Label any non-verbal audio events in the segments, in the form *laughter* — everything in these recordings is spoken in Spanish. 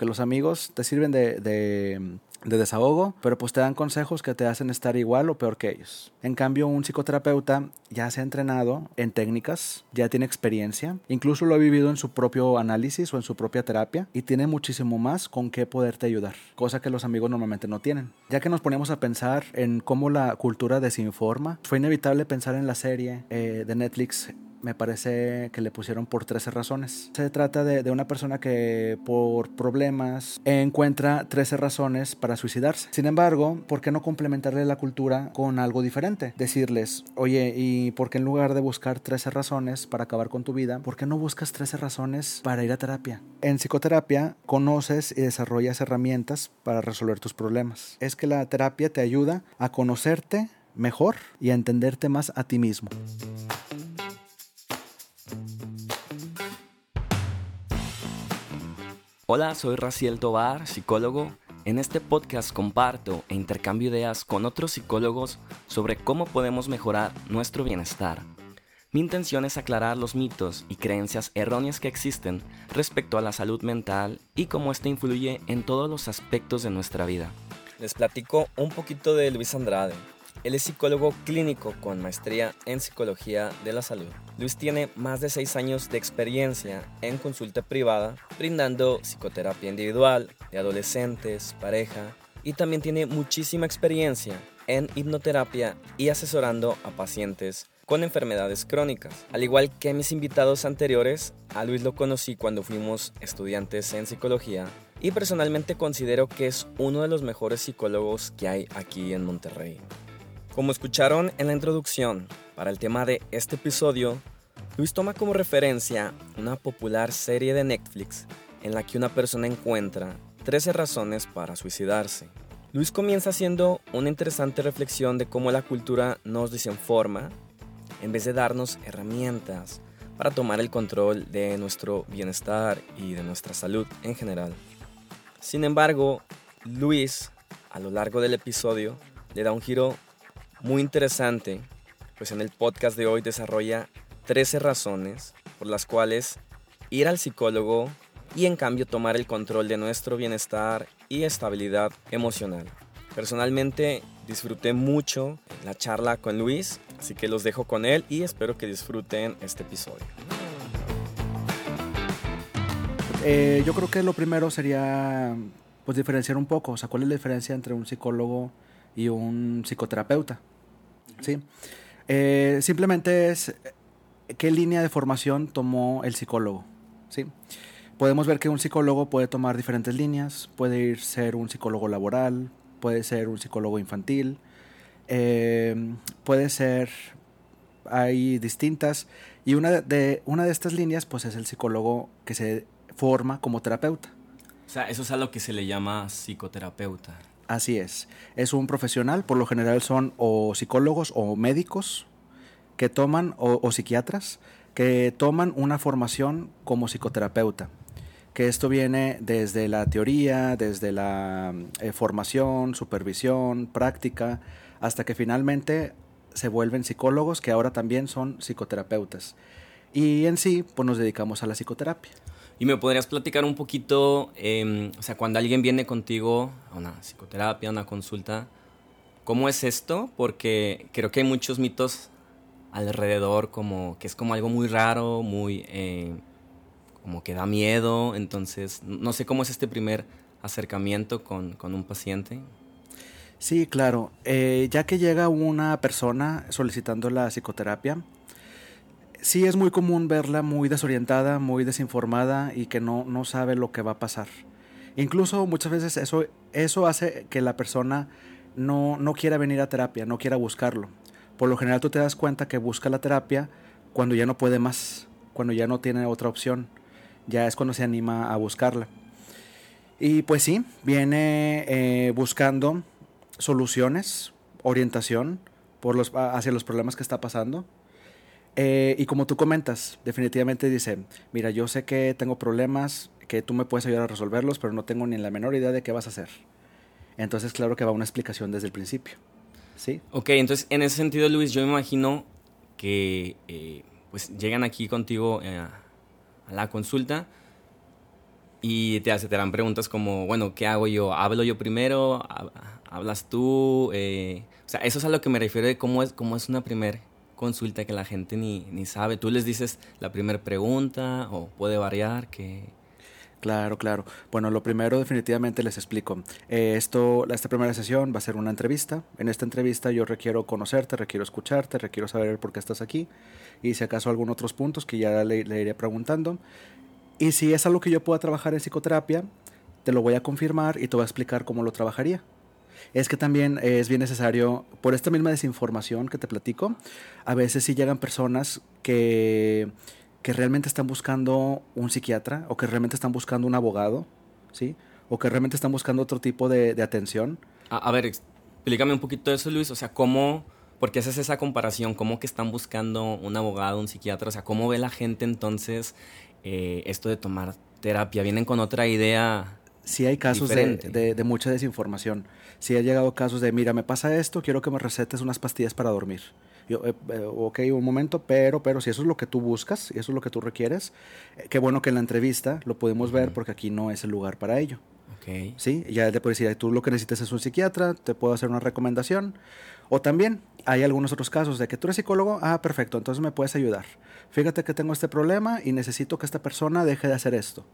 Porque los amigos te sirven de, de, de, desahogo, pero pues te dan consejos que te hacen estar igual o peor que ellos. En cambio, un psicoterapeuta ya se ha entrenado en técnicas, ya tiene experiencia, incluso lo ha vivido en su propio análisis o en su propia terapia y tiene muchísimo más con qué poderte ayudar, cosa que los amigos normalmente no tienen. Ya que nos ponemos a pensar en cómo la cultura desinforma, fue inevitable pensar en la serie eh, de Netflix me parece que le pusieron por 13 razones. Se trata de, una persona que por problemas encuentra 13 razones para suicidarse. Sin embargo, ¿por qué no complementarle la cultura con algo diferente? Decirles, oye, ¿y por qué en lugar de buscar 13 razones para acabar con tu vida, por qué no buscas 13 razones para ir a terapia? En psicoterapia conoces y desarrollas herramientas para resolver tus problemas. Es que la terapia te ayuda a conocerte mejor y a entenderte más a ti mismo. Hola, soy Raciel Tobar, psicólogo. En este podcast comparto e intercambio ideas con otros psicólogos sobre cómo podemos mejorar nuestro bienestar. Mi intención es aclarar los mitos y creencias erróneas que existen respecto a la salud mental y cómo ésta influye en todos los aspectos de nuestra vida. Les platico un poquito de Luis Andrade, él es psicólogo clínico con maestría en psicología de la salud. Luis tiene más de seis años de experiencia en consulta privada, brindando psicoterapia individual, de adolescentes, pareja, y también tiene muchísima experiencia en hipnoterapia y asesorando a pacientes con enfermedades crónicas. Al igual que mis invitados anteriores, a Luis lo conocí cuando fuimos estudiantes en psicología y personalmente considero que es uno de los mejores psicólogos que hay aquí en Monterrey. Como escucharon en la introducción, para el tema de este episodio, Luis toma como referencia una popular serie de Netflix en la que una persona encuentra 13 razones para suicidarse. Luis comienza haciendo una interesante reflexión de cómo la cultura nos desinforma en vez de darnos herramientas para tomar el control de nuestro bienestar y de nuestra salud en general. Sin embargo, Luis, a lo largo del episodio, le da un giro muy interesante, pues en el podcast de hoy desarrolla 13 razones por las cuales ir al psicólogo y en cambio tomar el control de nuestro bienestar y estabilidad emocional. Personalmente disfruté mucho la charla con Luis, así que los dejo con él y espero que disfruten este episodio. Eh, yo creo que lo primero sería pues diferenciar un poco, o sea, cuál es la diferencia entre un psicólogo y un psicoterapeuta. ¿sí? Eh, simplemente es qué línea de formación tomó el psicólogo. ¿sí? Podemos ver que un psicólogo puede tomar diferentes líneas, puede ir ser un psicólogo laboral, puede ser un psicólogo infantil, eh, puede ser, hay distintas, y una de, una de estas líneas pues es el psicólogo que se forma como terapeuta. O sea, eso es a lo que se le llama psicoterapeuta. Así es. Es un profesional, por lo general son o psicólogos o médicos que toman, o, psiquiatras, que toman una formación como psicoterapeuta. Que esto viene desde la teoría, desde la eh, formación, supervisión, práctica, hasta que finalmente se vuelven psicólogos que ahora también son psicoterapeutas. Y en sí, pues nos dedicamos a la psicoterapia. ¿Y me podrías platicar un poquito, eh, o sea, cuando alguien viene contigo a una psicoterapia, a una consulta, ¿cómo es esto? Porque creo que hay muchos mitos alrededor, como que es como algo muy raro, muy, eh, como que da miedo, entonces, no sé cómo es este primer acercamiento con, con un paciente. Sí, claro. Eh, ya que llega una persona solicitando la psicoterapia, sí es muy común verla muy desorientada, muy desinformada y que no, no sabe lo que va a pasar. Incluso muchas veces eso, eso hace que la persona no, no quiera venir a terapia, no quiera buscarlo. Por lo general tú te das cuenta que busca la terapia cuando ya no puede más, cuando ya no tiene otra opción. Ya es cuando se anima a buscarla. Y pues sí, viene eh, buscando soluciones, orientación por los, hacia los problemas que está pasando. Eh, y como tú comentas, definitivamente dice, mira, yo sé que tengo problemas, que tú me puedes ayudar a resolverlos, pero no tengo ni la menor idea de qué vas a hacer. Entonces, claro que va una explicación desde el principio. ¿Sí? Ok, entonces en ese sentido, Luis, yo me imagino que eh, pues llegan aquí contigo eh, a la consulta y te, te harán preguntas como, bueno, ¿qué hago yo? ¿Hablo yo primero? ¿Hablas tú? Eh, o sea, eso es a lo que me refiero de cómo es, cómo es una primera consulta que la gente ni, ni sabe. Tú les dices la primera pregunta o puede variar, que... Claro, claro. Bueno, lo primero definitivamente les explico. Eh, esto, esta primera sesión va a ser una entrevista. En esta entrevista yo requiero conocerte, requiero escucharte, requiero saber por qué estás aquí y si acaso algún otros puntos que ya le, le iré preguntando. Y si es algo que yo pueda trabajar en psicoterapia, te lo voy a confirmar y te voy a explicar cómo lo trabajaría. Es que también es bien necesario, por esta misma desinformación que te platico, a veces sí llegan personas que que realmente están buscando un psiquiatra o que realmente están buscando un abogado, ¿sí? O que realmente están buscando otro tipo de, atención. A, ver, explícame un poquito eso, Luis. O sea, ¿cómo, por qué haces esa comparación? ¿Cómo que están buscando un abogado, un psiquiatra? O sea, ¿cómo ve la gente entonces eh, esto de tomar terapia? ¿Vienen con otra idea? Sí hay casos de, de, mucha desinformación. Sí ha llegado casos de, mira, me pasa esto, quiero que me recetes unas pastillas para dormir. Yo, eh, eh, ok, un momento, pero, pero si eso es lo que tú buscas y eso es lo que tú requieres, eh, qué bueno que en la entrevista lo podemos ver porque aquí no es el lugar para ello. Okay. Sí, ya te puedo decir, tú lo que necesitas es un psiquiatra, te puedo hacer una recomendación. O también hay algunos otros casos de que tú eres psicólogo, ah, perfecto, entonces me puedes ayudar. Fíjate que tengo este problema y necesito que esta persona deje de hacer esto.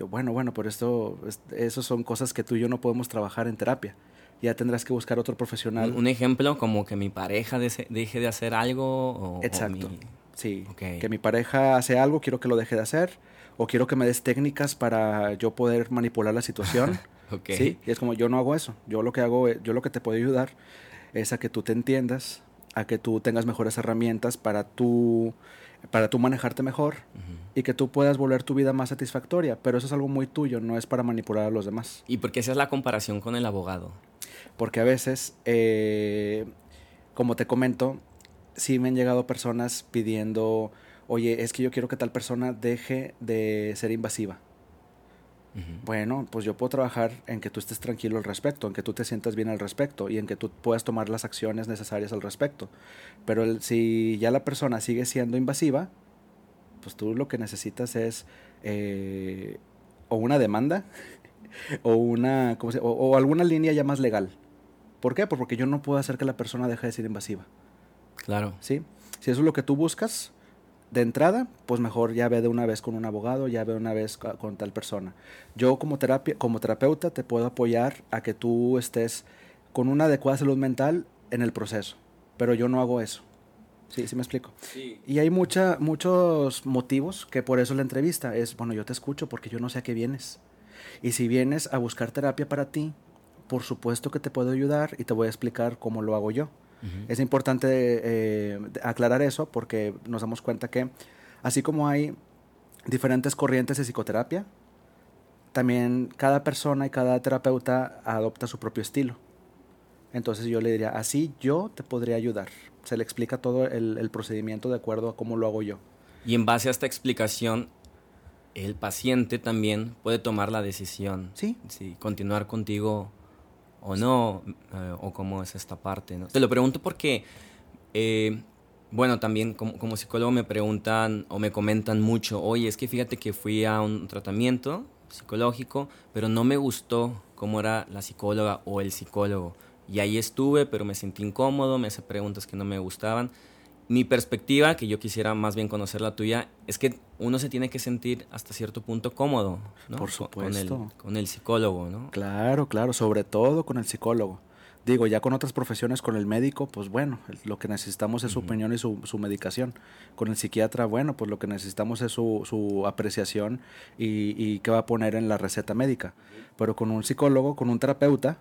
Yo, bueno, bueno, pero esto, eso son cosas que tú y yo no podemos trabajar en terapia ya tendrás que buscar otro profesional. Un ejemplo como que mi pareja deje de hacer algo. O, Exacto. Sí. Que mi pareja hace algo, quiero que lo deje de hacer. O quiero que me des técnicas para yo poder manipular la situación. *laughs* okay. Sí. Y es como yo no hago eso. Yo lo que hago, yo lo que te puedo ayudar es a que tú te entiendas, a que tú tengas mejores herramientas para tú, para tú manejarte mejor y que tú puedas volver tu vida más satisfactoria. Pero eso es algo muy tuyo, no es para manipular a los demás. ¿Y por qué esa es la comparación con el abogado? Porque a veces, eh, como te comento, sí me han llegado personas pidiendo, oye, es que yo quiero que tal persona deje de ser invasiva. Bueno, pues yo puedo trabajar en que tú estés tranquilo al respecto, en que tú te sientas bien al respecto y en que tú puedas tomar las acciones necesarias al respecto. Pero si ya la persona sigue siendo invasiva, pues tú lo que necesitas es eh, o una demanda *laughs* o una o, alguna línea ya más legal ¿Por qué? Pues porque yo no puedo hacer que la persona deje de ser invasiva. Claro. ¿Sí? Si eso es lo que tú buscas de entrada, pues mejor ya ve de una vez con un abogado, ya ve de una vez con tal persona. Yo como terapia, como terapeuta te puedo apoyar a que tú estés con una adecuada salud mental en el proceso, pero yo no hago eso. Sí, sí me explico. Sí. Y hay mucha, muchos motivos que por eso la entrevista es, bueno, yo te escucho porque yo no sé a qué vienes. Y si vienes a buscar terapia para ti, por supuesto que te puedo ayudar y te voy a explicar cómo lo hago yo. Es importante eh, aclarar eso porque nos damos cuenta que así como hay diferentes corrientes de psicoterapia, también cada persona y cada terapeuta adopta su propio estilo. Entonces yo le diría, así yo te podría ayudar. Se le explica todo el, el procedimiento de acuerdo a cómo lo hago yo. Y en base a esta explicación, el paciente también puede tomar la decisión. Sí. Sí, continuar contigo o no, eh, o cómo es esta parte. ¿no? Te lo pregunto porque, eh, bueno, también como, como, psicólogo me preguntan o me comentan mucho, oye, es que fíjate que fui a un tratamiento psicológico, pero no me gustó cómo era la psicóloga o el psicólogo. Y ahí estuve, pero me sentí incómodo, me hace preguntas que no me gustaban mi perspectiva, que yo quisiera más bien conocer la tuya, es que uno se tiene que sentir hasta cierto punto cómodo, ¿no? Por supuesto. Con el, con el psicólogo, ¿no? Claro, claro, sobre todo con el psicólogo. Digo, ya con otras profesiones, con el médico, pues bueno, lo que necesitamos es su opinión y su, su, medicación. Con el psiquiatra, bueno, pues lo que necesitamos es su, su apreciación y, y qué va a poner en la receta médica. Pero con un psicólogo, con un terapeuta,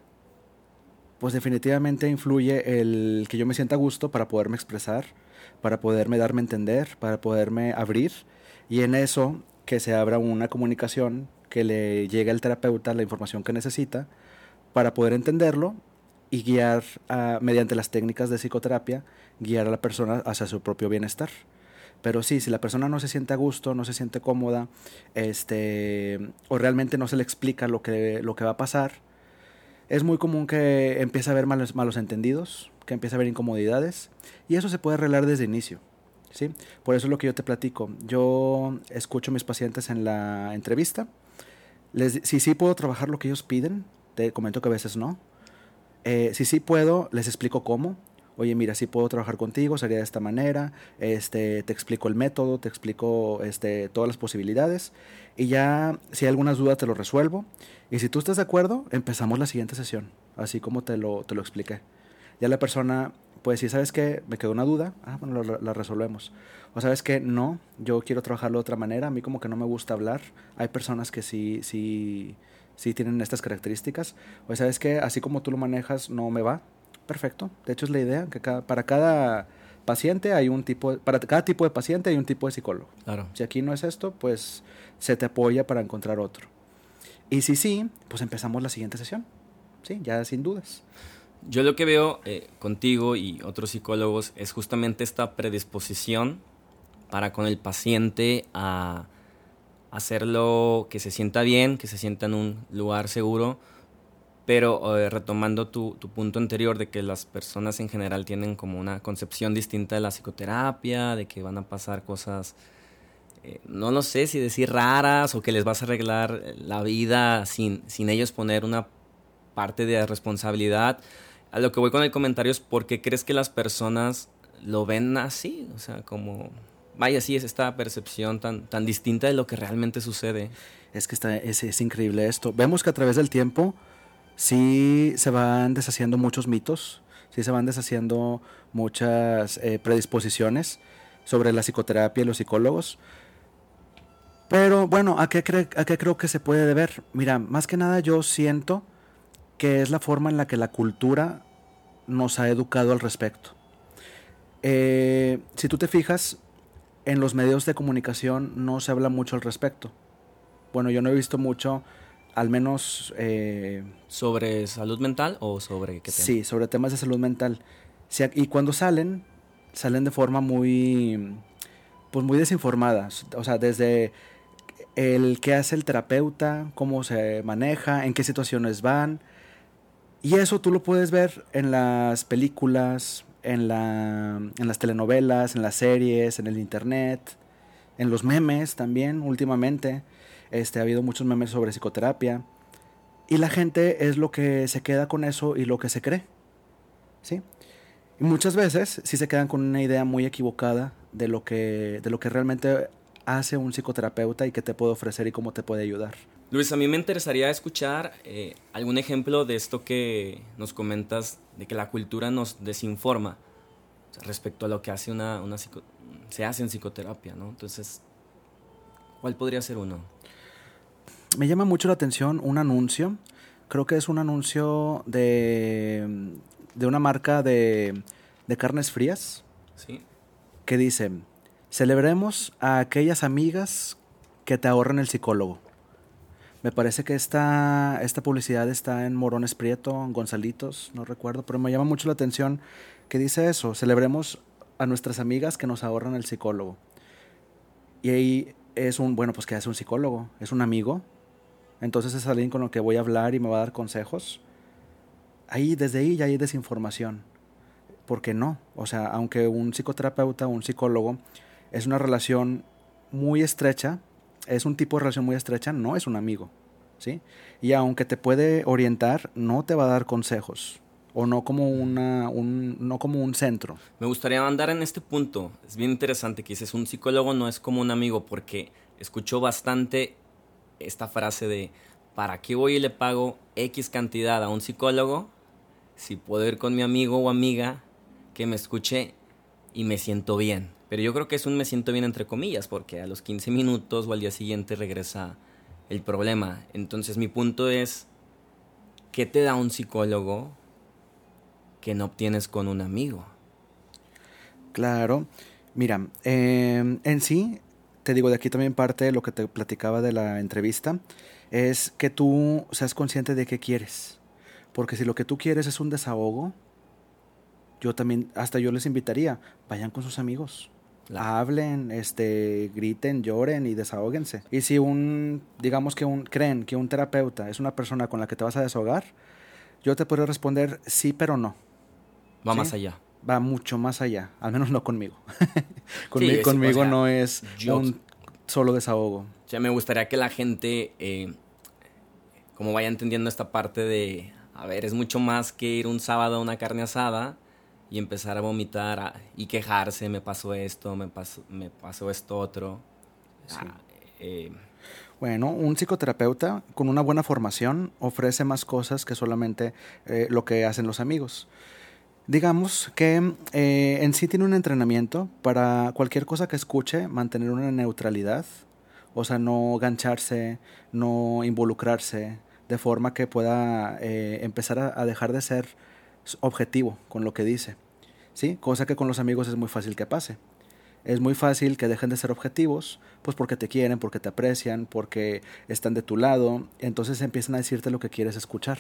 pues definitivamente influye el que yo me sienta a gusto para poderme expresar, para poderme darme a entender, para poderme abrir y en eso que se abra una comunicación que le llegue al terapeuta la información que necesita para poder entenderlo y guiar mediante las técnicas de psicoterapia, guiar a la persona hacia su propio bienestar. Pero sí, si la persona no se siente a gusto, no se siente cómoda, este, o realmente no se le explica lo que, lo que va a pasar, es muy común que empiece a haber malos, malos entendidos, que empiece a haber incomodidades, y eso se puede arreglar desde inicio. ¿sí? Por eso es lo que yo te platico. Yo escucho a mis pacientes en la entrevista. Les, si sí puedo trabajar lo que ellos piden, te comento que a veces no. Eh, si sí puedo, les explico cómo oye, mira, si puedo trabajar contigo, sería de esta manera, este, te explico el método, te explico este, todas las posibilidades y ya si hay algunas dudas te lo resuelvo. Y si tú estás de acuerdo, empezamos la siguiente sesión, así como te lo, te lo expliqué. Ya la persona, pues si sabes que me quedó una duda, ah, bueno, la, resolvemos. O sabes que no, yo quiero trabajarlo de otra manera, a mí como que no me gusta hablar. Hay personas que sí, sí, sí tienen estas características. O sabes que así como tú lo manejas, no me va, perfecto. De hecho es la idea que para cada paciente hay un tipo, para cada tipo de paciente hay un tipo de psicólogo. Claro. Si aquí no es esto, pues se te apoya para encontrar otro. Y si sí, pues empezamos la siguiente sesión. Sí, ya sin dudas. Yo lo que veo eh, contigo y otros psicólogos es justamente esta predisposición para con el paciente a hacerlo que se sienta bien, que se sienta en un lugar seguro, pero eh, retomando tu, tu, punto anterior de que las personas en general tienen como una concepción distinta de la psicoterapia, de que van a pasar cosas, eh, no lo sé si decir raras o que les vas a arreglar la vida sin, sin ellos poner una parte de responsabilidad. A lo que voy con el comentario es por qué crees que las personas lo ven así, o sea, como, vaya, sí, es esta percepción tan, tan distinta de lo que realmente sucede. Es que está, es, es increíble esto. Vemos que a través del tiempo sí se van deshaciendo muchos mitos, sí se van deshaciendo muchas eh, predisposiciones sobre la psicoterapia y los psicólogos. Pero bueno, ¿a qué, ¿a qué creo que se puede deber? Mira, más que nada yo siento que es la forma en la que la cultura nos ha educado al respecto. Eh, si tú te fijas, en los medios de comunicación no se habla mucho al respecto. Bueno, yo no he visto mucho al menos... Eh, ¿Sobre salud mental o sobre qué tema? Sí, sobre temas de salud mental. y cuando salen, salen de forma muy, pues muy desinformada. O sea, desde el qué hace el terapeuta, cómo se maneja, en qué situaciones van. Y eso tú lo puedes ver en las películas, en, la, en las telenovelas, en las series, en el internet, en los memes también últimamente. Este, ha habido muchos memes sobre psicoterapia. Y la gente es lo que se queda con eso y lo que se cree. ¿Sí? Y muchas veces sí se quedan con una idea muy equivocada de lo que, de lo que realmente hace un psicoterapeuta y qué te puede ofrecer y cómo te puede ayudar. Luis, a mí me interesaría escuchar eh, algún ejemplo de esto que nos comentas, de que la cultura nos desinforma respecto a lo que hace una, una se hace en psicoterapia, ¿no? Entonces, ¿cuál podría ser uno? me llama mucho la atención un anuncio. Creo que es un anuncio de, de una marca de, de carnes frías. Sí. Que dice, celebremos a aquellas amigas que te ahorran el psicólogo. Me parece que esta, esta publicidad está en Morones Prieto, Gonzalitos, no recuerdo, pero me llama mucho la atención que dice eso, celebremos a nuestras amigas que nos ahorran el psicólogo. Y ahí es un, bueno, pues que hace un psicólogo, es un amigo entonces es alguien con el que voy a hablar y me va a dar consejos. Ahí, desde ahí ya hay desinformación. ¿Por qué no? O sea, aunque un psicoterapeuta un psicólogo es una relación muy estrecha, es un tipo de relación muy estrecha, no es un amigo. ¿Sí? Y aunque te puede orientar, no te va a dar consejos o no como una un, no como un centro. Me gustaría andar en este punto. Es bien interesante que dices un psicólogo no es como un amigo porque escucho bastante esta frase de, ¿para qué voy y le pago X cantidad a un psicólogo si puedo ir con mi amigo o amiga que me escuche y me siento bien? Pero yo creo que es un me siento bien entre comillas, porque a los 15 minutos o al día siguiente regresa el problema. Entonces mi punto es, ¿qué te da un psicólogo que no obtienes con un amigo? Claro, mira, em, en sí te digo, de aquí también parte lo que te platicaba de la entrevista. es que tú seas consciente de qué quieres. Porque si lo que tú quieres es un desahogo, yo también, hasta yo les invitaría, vayan con sus amigos. Hablen, este, griten, lloren y desahóguense. Y si un, digamos que un, creen que un terapeuta es una persona con la que te vas a desahogar, yo te puedo responder sí, pero no. Va más allá. Va mucho más allá, al menos no conmigo. *laughs* conmigo, no es un solo desahogo. O sea, me gustaría que la gente, eh, como vaya entendiendo esta parte de, a ver, es mucho más que ir un sábado a una carne asada y empezar a vomitar y quejarse, me pasó esto, me pasó, me pasó esto otro. Ah, eh, bueno, un psicoterapeuta con una buena formación ofrece más cosas que solamente eh, lo que hacen los amigos. Digamos que eh, en sí tiene un entrenamiento para cualquier cosa que escuche, mantener una neutralidad, o sea, no gancharse, no involucrarse, de forma que pueda empezar a dejar de ser objetivo con lo que dice, ¿sí? Cosa que con los amigos es muy fácil que pase. Es muy fácil que dejen de ser objetivos, pues porque te quieren, porque te aprecian, porque están de tu lado, entonces empiezan a decirte lo que quieres escuchar,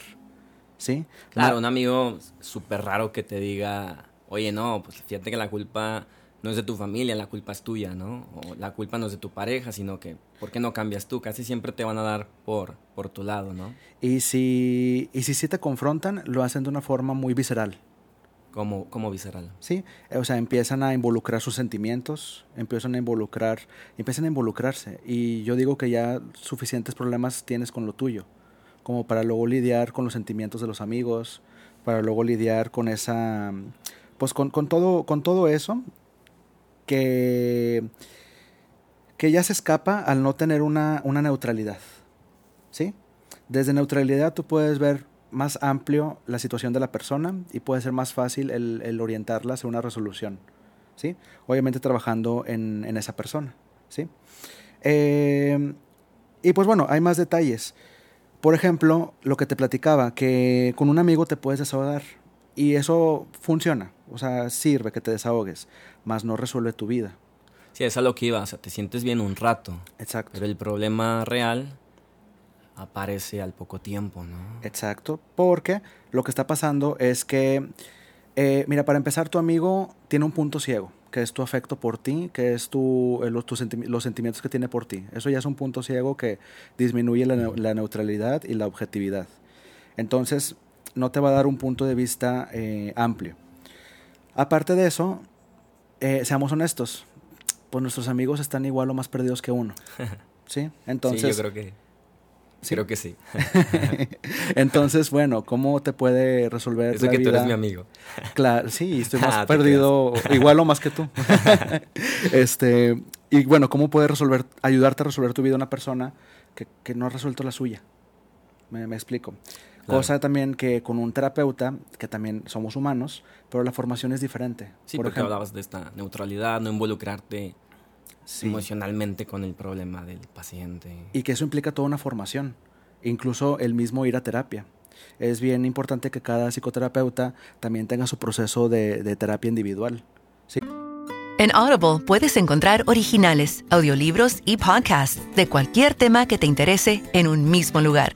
¿sí? Claro, un amigo súper raro que te diga, oye, no, pues fíjate que la culpa no es de tu familia, la culpa es tuya, ¿no? O la culpa no es de tu pareja, sino que, ¿por qué no cambias tú? Casi siempre te van a dar por, por tu lado, ¿no? Y si, y si sí te confrontan, lo hacen de una forma muy visceral. ¿Cómo, ¿Cómo visceral? Sí, o sea, empiezan a involucrar sus sentimientos, empiezan a involucrar, empiezan a involucrarse. Y yo digo que ya suficientes problemas tienes con lo tuyo, como para luego lidiar con los sentimientos de los amigos, para luego lidiar con esa, pues con, con todo, con todo eso que, que ya se escapa al no tener una, neutralidad. ¿Sí? Desde neutralidad tú puedes ver más amplio la situación de la persona y puede ser más fácil el, orientarla hacia una resolución. ¿Sí? Obviamente trabajando en, esa persona. ¿Sí? Eh, y pues bueno, hay más detalles. Por ejemplo, lo que te platicaba, que con un amigo te puedes desahogar y eso funciona, o sea, sirve que te desahogues más no resuelve tu vida. Sí, es a lo que iba, o sea, te sientes bien un rato. Exacto. Pero el problema real aparece al poco tiempo, ¿no? Exacto, porque lo que está pasando es que, eh, mira, para empezar, tu amigo tiene un punto ciego, que es tu afecto por ti, que es tu, eh, los, los sentimientos que tiene por ti. Eso ya es un punto ciego que disminuye la, la, neutralidad y la objetividad. Entonces, no te va a dar un punto de vista eh, amplio. Aparte de eso, eh, seamos honestos, pues nuestros amigos están igual o más perdidos que uno. *laughs* ¿Sí? Entonces... Sí, yo creo que... Creo que sí. *laughs* Entonces, bueno, ¿cómo te puede resolver Eso que tú eres mi amigo. Claro, sí, estoy *laughs* más ah, perdido, *laughs* igual o más que tú. este, y bueno, ¿cómo puede resolver, ayudarte a resolver tu vida una persona que, que no ha resuelto la suya? Me, me explico. Cosa también que con un terapeuta, que también somos humanos, pero la formación es diferente. Sí, Por porque hablabas de esta neutralidad, no involucrarte emocionalmente con el problema del paciente. Y que eso implica toda una formación, incluso el mismo ir a terapia. Es bien importante que cada psicoterapeuta también tenga su proceso de, de terapia individual. ¿sí? En Audible puedes encontrar originales, audiolibros y podcasts de cualquier tema que te interese en un mismo lugar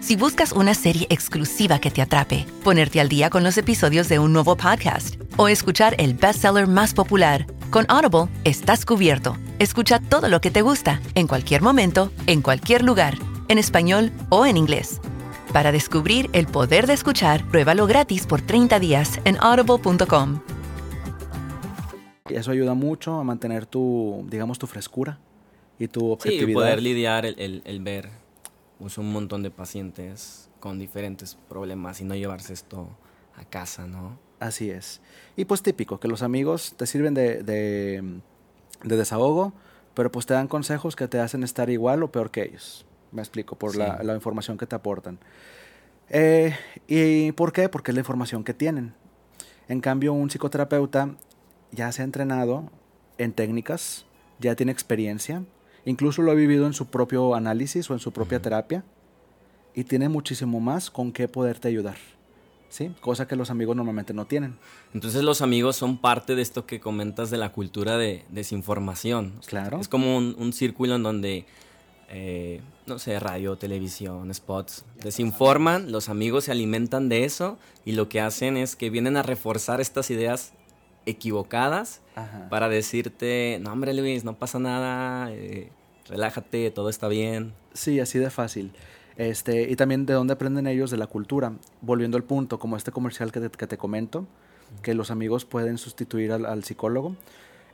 Si buscas una serie exclusiva que te atrape, ponerte al día con los episodios de un nuevo podcast o escuchar el bestseller más popular, con Audible estás cubierto. Escucha todo lo que te gusta, en cualquier momento, en cualquier lugar, en español o en inglés. Para descubrir el poder de escuchar, pruébalo gratis por 30 días en audible.com. Y eso ayuda mucho a mantener tu, digamos, tu frescura y tu objetividad. Sí, poder lidiar, el, el, ver pues, un montón de pacientes con diferentes problemas y no llevarse esto a casa, ¿no? Así es. Y pues típico, que los amigos te sirven de, de, de desahogo, pero pues te dan consejos que te hacen estar igual o peor que ellos. Me explico, por la, la, información que te aportan. Eh, ¿Y por qué? Porque es la información que tienen. En cambio, un psicoterapeuta ya se ha entrenado en técnicas, ya tiene experiencia, incluso lo ha vivido en su propio análisis o en su propia terapia y tiene muchísimo más con qué poderte ayudar. ¿Sí? Cosa que los amigos normalmente no tienen. Entonces los amigos son parte de esto que comentas de la cultura de desinformación. Claro. Es como un, círculo en donde, eh, no sé, radio, televisión, spots, desinforman, los amigos se alimentan de eso y lo que hacen es que vienen a reforzar estas ideas equivocadas para decirte, no hombre Luis, no pasa nada, eh, relájate, todo está bien. Sí, así de fácil. Este, y también de dónde aprenden ellos de la cultura. Volviendo al punto, como este comercial que te, que te comento, que los amigos pueden sustituir al, psicólogo.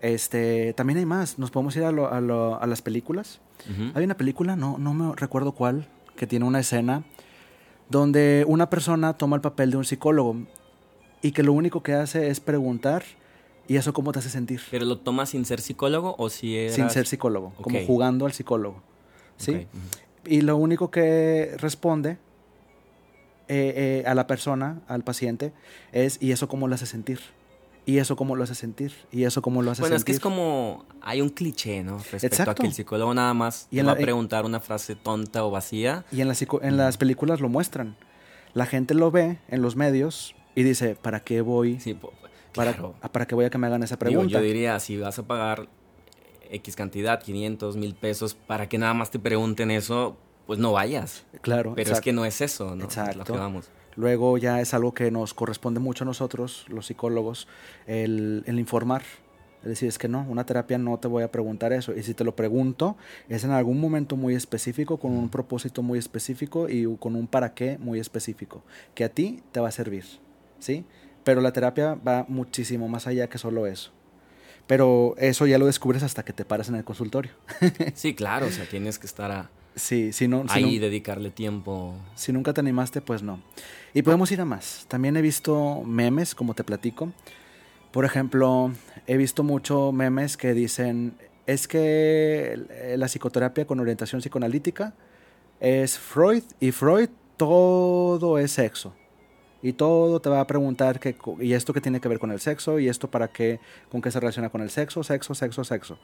Este, también hay más, nos podemos ir a, a, las películas. Hay una película, no, no me recuerdo cuál, que tiene una escena donde una persona toma el papel de un psicólogo y que lo único que hace es preguntar ¿Y eso cómo te hace sentir? ¿Pero lo tomas sin ser psicólogo o si eras... Sin ser psicólogo, como jugando al psicólogo. ¿Sí? Y lo único que responde eh, eh, a la persona, al paciente, es ¿y eso cómo lo hace sentir? ¿Y eso cómo lo hace sentir? ¿Y eso cómo lo hace sentir? Bueno, es que es como... Hay un cliché, ¿no? Respecto a que el psicólogo nada más y va a preguntar una frase tonta o vacía. Y en, en las películas lo muestran. La gente lo ve en los medios y dice, ¿para qué voy? Sí, para, ¿Para qué voy a que me hagan esa pregunta? yo diría, si vas a pagar X cantidad, 500, mil pesos, para que nada más te pregunten eso, pues no vayas. Claro. Pero es que no es eso, ¿no? Exacto. vamos. Luego ya es algo que nos corresponde mucho a nosotros, los psicólogos, el, el informar. Es decir, es que no, una terapia no te voy a preguntar eso. Y si te lo pregunto, es en algún momento muy específico, con un propósito muy específico y con un para qué muy específico, que a ti te va a servir. ¿Sí? Pero la terapia va muchísimo más allá que solo eso. Pero eso ya lo descubres hasta que te paras en el consultorio. *laughs* sí, claro, o sea, tienes que estar a, sí, si no, ahí dedicarle tiempo. Si nunca te animaste, pues no. Y podemos ir a más. También he visto memes, como te platico. Por ejemplo, he visto mucho memes que dicen, es que la psicoterapia con orientación psicoanalítica es Freud y Freud todo es sexo y todo te va a preguntar que, y esto que tiene que ver con el sexo y esto para qué, con qué se relaciona con el sexo, sexo, sexo, sexo.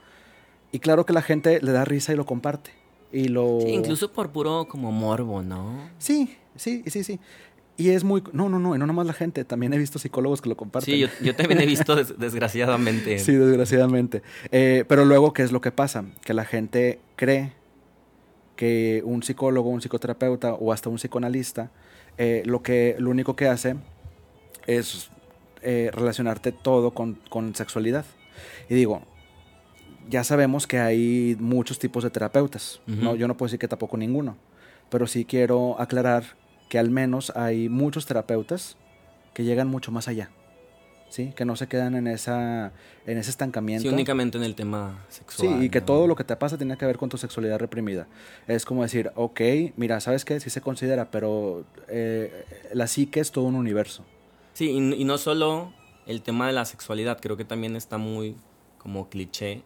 Y claro que la gente le da risa y lo comparte. Y lo... incluso por puro como morbo, ¿no? Sí, sí, sí, sí. Y es muy... No, no, no, y no nomás la gente, también he visto psicólogos que lo comparten. Sí, yo, también he *laughs* visto desgraciadamente. sí, desgraciadamente. Eh, pero luego, ¿qué es lo que pasa? Que la gente cree que un psicólogo, un psicoterapeuta o hasta un psicoanalista eh, lo, que, lo único que hace es eh, relacionarte todo con, sexualidad. Y digo, ya sabemos que hay muchos tipos de terapeutas. no, yo no puedo decir que tampoco ninguno. Pero sí quiero aclarar que al menos hay muchos terapeutas que llegan mucho más allá. ¿Sí? Que no se quedan en, esa, en ese estancamiento. Sí, únicamente en el tema sexual. Sí, y que todo lo que te pasa tiene que ver con tu sexualidad reprimida. Es como decir, ok, mira, ¿sabes qué? Sí se considera, pero eh, la psique es todo un universo. Sí, y, no solo el tema de la sexualidad, creo que también está muy como cliché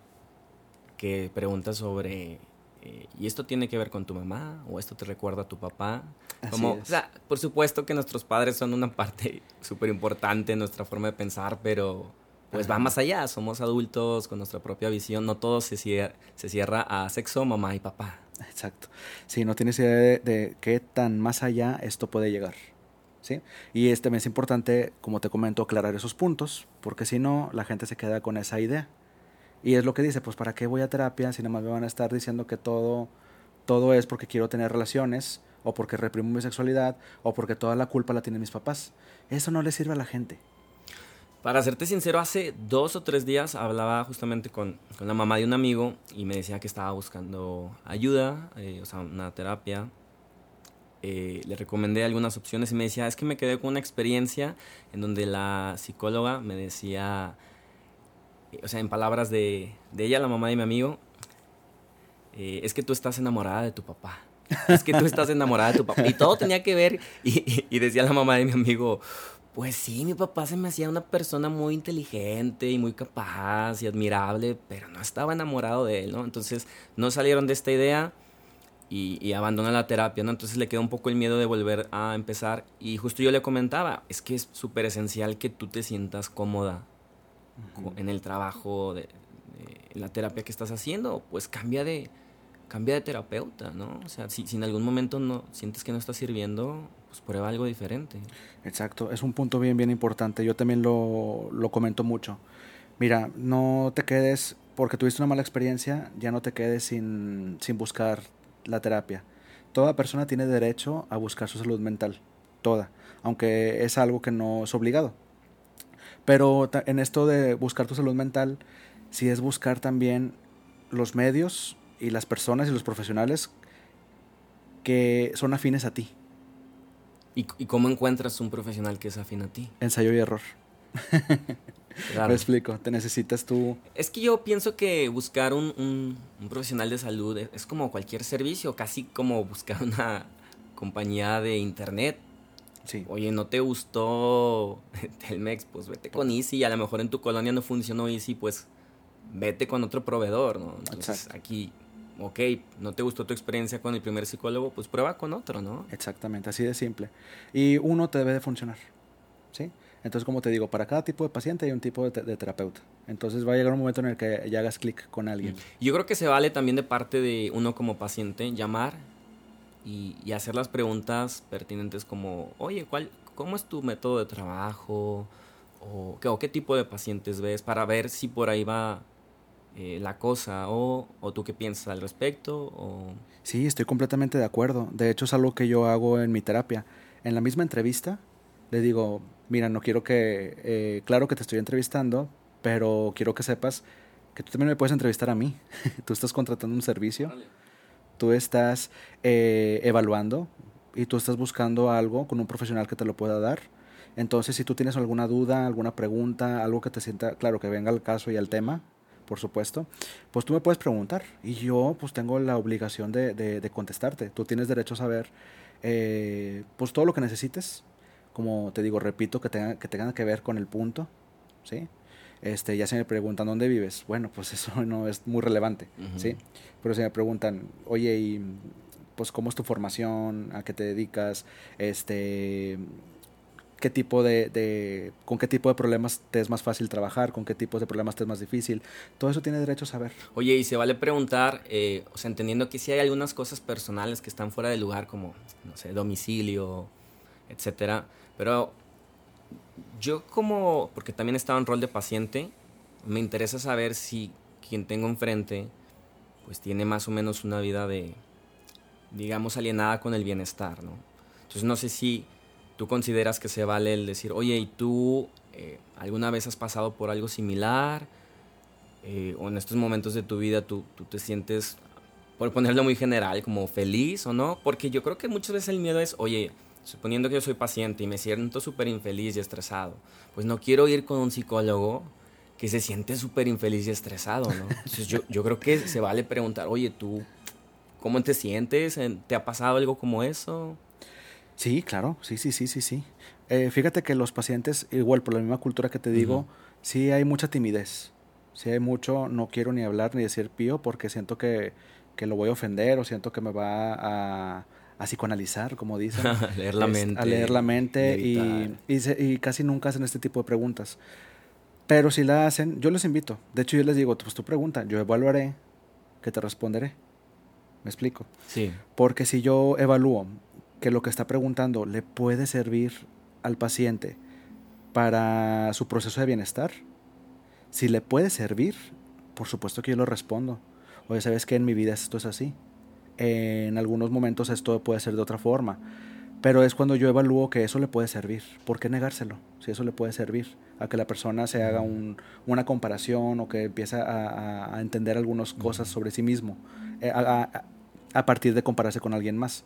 que pregunta sobre eh, ¿y esto tiene que ver con tu mamá? ¿O esto te recuerda a tu papá? Como, o sea, por supuesto que nuestros padres son una parte *laughs* súper importante en nuestra forma de pensar, pero pues va más allá. Somos adultos con nuestra propia visión. No todo se cierra, se cierra a sexo, mamá y papá. Exacto. Sí, no tienes idea de, de qué tan más allá esto puede llegar. ¿Sí? Y este es importante, como te comento, aclarar esos puntos, porque si no, la gente se queda con esa idea. Y es lo que dice, pues ¿para qué voy a terapia si nada más me van a estar diciendo que todo, todo es porque quiero tener relaciones, o porque reprimo mi sexualidad, o porque toda la culpa la tienen mis papás? Eso no le sirve a la gente. Para serte sincero, hace dos o tres días hablaba justamente con, la mamá de un amigo y me decía que estaba buscando ayuda, eh, o sea, una terapia. Eh, le recomendé algunas opciones y me decía, es que me quedé con una experiencia en donde la psicóloga me decía, o sea, en palabras de, ella, la mamá de mi amigo, eh, es que tú estás enamorada de tu papá. Es que tú estás enamorada de tu papá. Y todo tenía que ver, y, decía la mamá de mi amigo, pues sí, mi papá se me hacía una persona muy inteligente y muy capaz y admirable, pero no estaba enamorado de él, ¿no? Entonces no salieron de esta idea y, y, abandona la terapia, ¿no? Entonces le queda un poco el miedo de volver a empezar. Y justo yo le comentaba, es que es súper esencial que tú te sientas cómoda en el trabajo, de, en la terapia que estás haciendo. Pues cambia de, cambia de terapeuta, ¿no? O sea, si, si, en algún momento no sientes que no está sirviendo, pues prueba algo diferente. Exacto, es un punto bien, bien importante. Yo también lo, lo comento mucho. Mira, no te quedes, porque tuviste una mala experiencia, ya no te quedes sin, sin buscar la terapia. Toda persona tiene derecho a buscar su salud mental, toda, aunque es algo que no es obligado. Pero en esto de buscar tu salud mental, sí es buscar también los medios y las personas y los profesionales que son afines a ti. ¿Y, y cómo encuentras un profesional que es afín a ti? Ensayo y error. *laughs* Claro. Me explico, te necesitas tú. Es que yo pienso que buscar un, un, un, profesional de salud es como cualquier servicio, casi como buscar una compañía de internet. Sí. Oye, ¿no te gustó *laughs* Telmex? Pues vete con Easy. A lo mejor en tu colonia no funcionó Easy, pues vete con otro proveedor, ¿no? Entonces Exacto. aquí, ok, no te gustó tu experiencia con el primer psicólogo, pues prueba con otro, ¿no? Exactamente, así de simple. Y uno te debe de funcionar, ¿sí? Entonces, como te digo, para cada tipo de paciente hay un tipo de, te de terapeuta. Entonces va a llegar un momento en el que ya hagas clic con alguien. Yo creo que se vale también de parte de uno como paciente llamar y, y hacer las preguntas pertinentes como, oye, ¿cuál, ¿cómo es tu método de trabajo? O ¿qué, o qué tipo de pacientes ves? Para ver si por ahí va eh, la cosa o, o, tú qué piensas al respecto. O... Sí, estoy completamente de acuerdo. De hecho, es algo que yo hago en mi terapia. En la misma entrevista le digo, mira, no quiero que, eh, claro que te estoy entrevistando, pero quiero que sepas que tú también me puedes entrevistar a mí. *laughs* tú estás contratando un servicio, vale. tú estás eh, evaluando y tú estás buscando algo con un profesional que te lo pueda dar. Entonces, si tú tienes alguna duda, alguna pregunta, algo que te sienta, claro, que venga al caso y al tema, por supuesto, pues tú me puedes preguntar y yo pues tengo la obligación de, de, de contestarte. Tú tienes derecho a saber eh, pues todo lo que necesites como te digo, repito, que tenga, que tenga que ver con el punto, ¿sí? Este, ya se me preguntan dónde vives, bueno, pues *laughs* eso no es muy relevante, uh -huh. ¿sí? Pero se me preguntan, oye, y pues cómo es tu formación, a qué te dedicas, este, qué tipo de, de, con qué tipo de problemas te es más fácil trabajar, con qué tipos de problemas te es más difícil, todo eso tiene derecho a saber. Oye, y se vale preguntar, eh, o sea, entendiendo que si hay algunas cosas personales que están fuera del lugar, como, no sé, domicilio, etcétera, pero yo como, porque también estaba en rol de paciente, me interesa saber si quien tengo enfrente, pues tiene más o menos una vida de, digamos, alienada con el bienestar, ¿no? Entonces no sé si tú consideras que se vale el decir, oye, ¿y tú eh, alguna vez has pasado por algo similar? Eh, o en estos momentos de tu vida tú, tú te sientes, por ponerlo muy general, como feliz o no? Porque yo creo que muchas veces el miedo es, oye, suponiendo que yo soy paciente y me siento súper infeliz y estresado, pues no quiero ir con un psicólogo que se siente súper infeliz y estresado, ¿no? *laughs* Entonces yo, yo creo que se vale preguntar, oye, tú, ¿cómo te sientes? ¿Te ha pasado algo como eso? Sí, claro, sí, sí, sí, sí, sí. Eh, fíjate que los pacientes, igual por la misma cultura que te digo, uh -huh. sí hay mucha timidez. Sí hay mucho, no quiero ni hablar ni decir pío porque siento que, que lo voy a ofender o siento que me va a a psicoanalizar, como dicen. *laughs* a leer la mente. A leer la mente y, y, se, y, casi nunca hacen este tipo de preguntas. Pero si la hacen, yo les invito. De hecho, yo les digo, pues tu pregunta, yo evaluaré, que te responderé. ¿Me explico? Sí. Porque si yo evalúo que lo que está preguntando le puede servir al paciente para su proceso de bienestar, si le puede servir, por supuesto que yo lo respondo. Oye, ¿sabes que en mi vida esto es así? en algunos momentos esto puede ser de otra forma. Pero es cuando yo evalúo que eso le puede servir. ¿Por qué negárselo? Si eso le puede servir a que la persona se haga un, una comparación o que empiece a, a entender algunas cosas sobre sí mismo eh, a, a, partir de compararse con alguien más.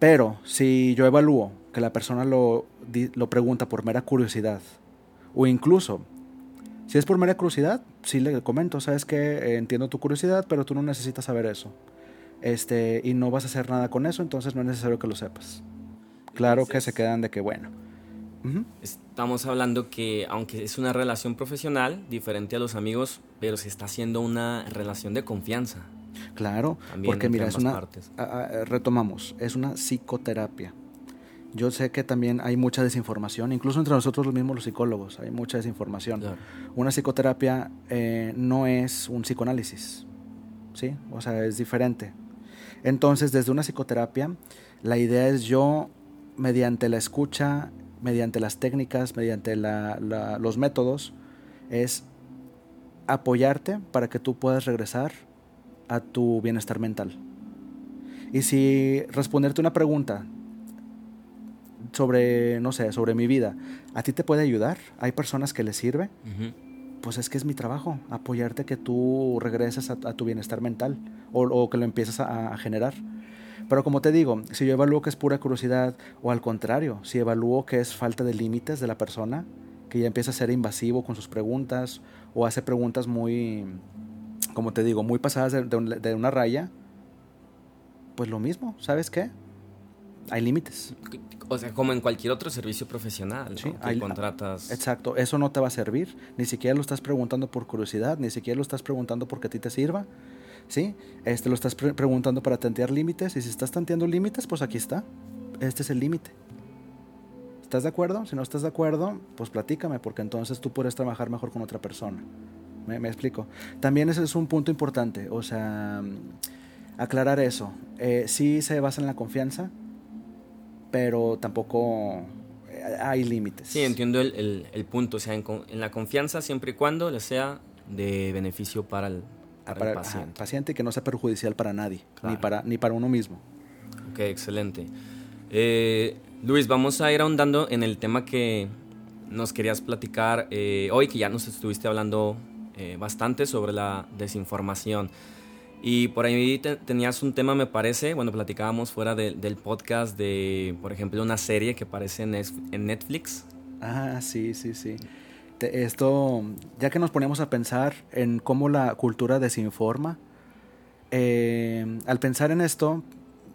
Pero si yo evalúo que la persona lo, lo pregunta por mera curiosidad o incluso si es por mera curiosidad, sí le comento, sabes que entiendo tu curiosidad, pero tú no necesitas saber eso este, y no vas a hacer nada con eso, entonces no es necesario que lo sepas. Claro entonces, que se quedan de que, bueno. Uh -huh. Estamos hablando que, aunque es una relación profesional, diferente a los amigos, pero se está haciendo una relación de confianza. Claro, También porque mira, es una, a- a- retomamos, es una psicoterapia. Yo sé que también hay mucha desinformación, incluso entre nosotros los mismos los psicólogos, hay mucha desinformación. Claro. Una psicoterapia eh, no es un psicoanálisis, ¿sí? O sea, es diferente. Entonces, desde una psicoterapia, la idea es yo, mediante la escucha, mediante las técnicas, mediante la- la- los métodos, es apoyarte para que tú puedas regresar a tu bienestar mental. Y si responderte una pregunta sobre, no sé, sobre mi vida, ¿a ti te puede ayudar? ¿Hay personas que les sirve? Pues es que es mi trabajo, apoyarte que tú regreses a, a tu bienestar mental o, o que lo empieces a, a generar. Pero como te digo, si yo evalúo que es pura curiosidad o al contrario, si evalúo que es falta de límites de la persona, que ya empieza a ser invasivo con sus preguntas o hace preguntas muy, como te digo, muy pasadas de, de de una raya, pues lo mismo, ¿sabes qué? Hay límites. O sea, como en cualquier otro servicio profesional, ¿no? Sí, que hay- contratas. Exacto, eso no te va a servir, ni siquiera lo estás preguntando por curiosidad, ni siquiera lo estás preguntando porque a ti te sirva, ¿sí? Este lo estás pre- preguntando para tantear límites y si estás tanteando límites, pues aquí está, este es el límite. ¿Estás de acuerdo? Si no estás de acuerdo, pues platícame porque entonces tú puedes trabajar mejor con otra persona. ¿Me, me explico? También ese es un punto importante, o sea, aclarar eso. Eh, sí se basa en la confianza, pero tampoco eh, hay límites. Sí, entiendo el, el- el punto. O sea, en, con- en la confianza siempre y cuando le sea de beneficio para el, para para el ajá, paciente. y que no sea perjudicial para nadie, Claro. ni, para, ni para uno mismo. Ok, excelente. Eh, Luis, vamos a ir ahondando en el tema que nos querías platicar eh, hoy, que ya nos estuviste hablando eh, bastante sobre la desinformación. Y por ahí te- tenías un tema, me parece, bueno, platicábamos fuera de- del podcast de, por ejemplo, una serie que aparece en, Netflix. Ah, sí, sí, sí. Te- esto, ya que nos ponemos a pensar en cómo la cultura desinforma, eh, al pensar en esto,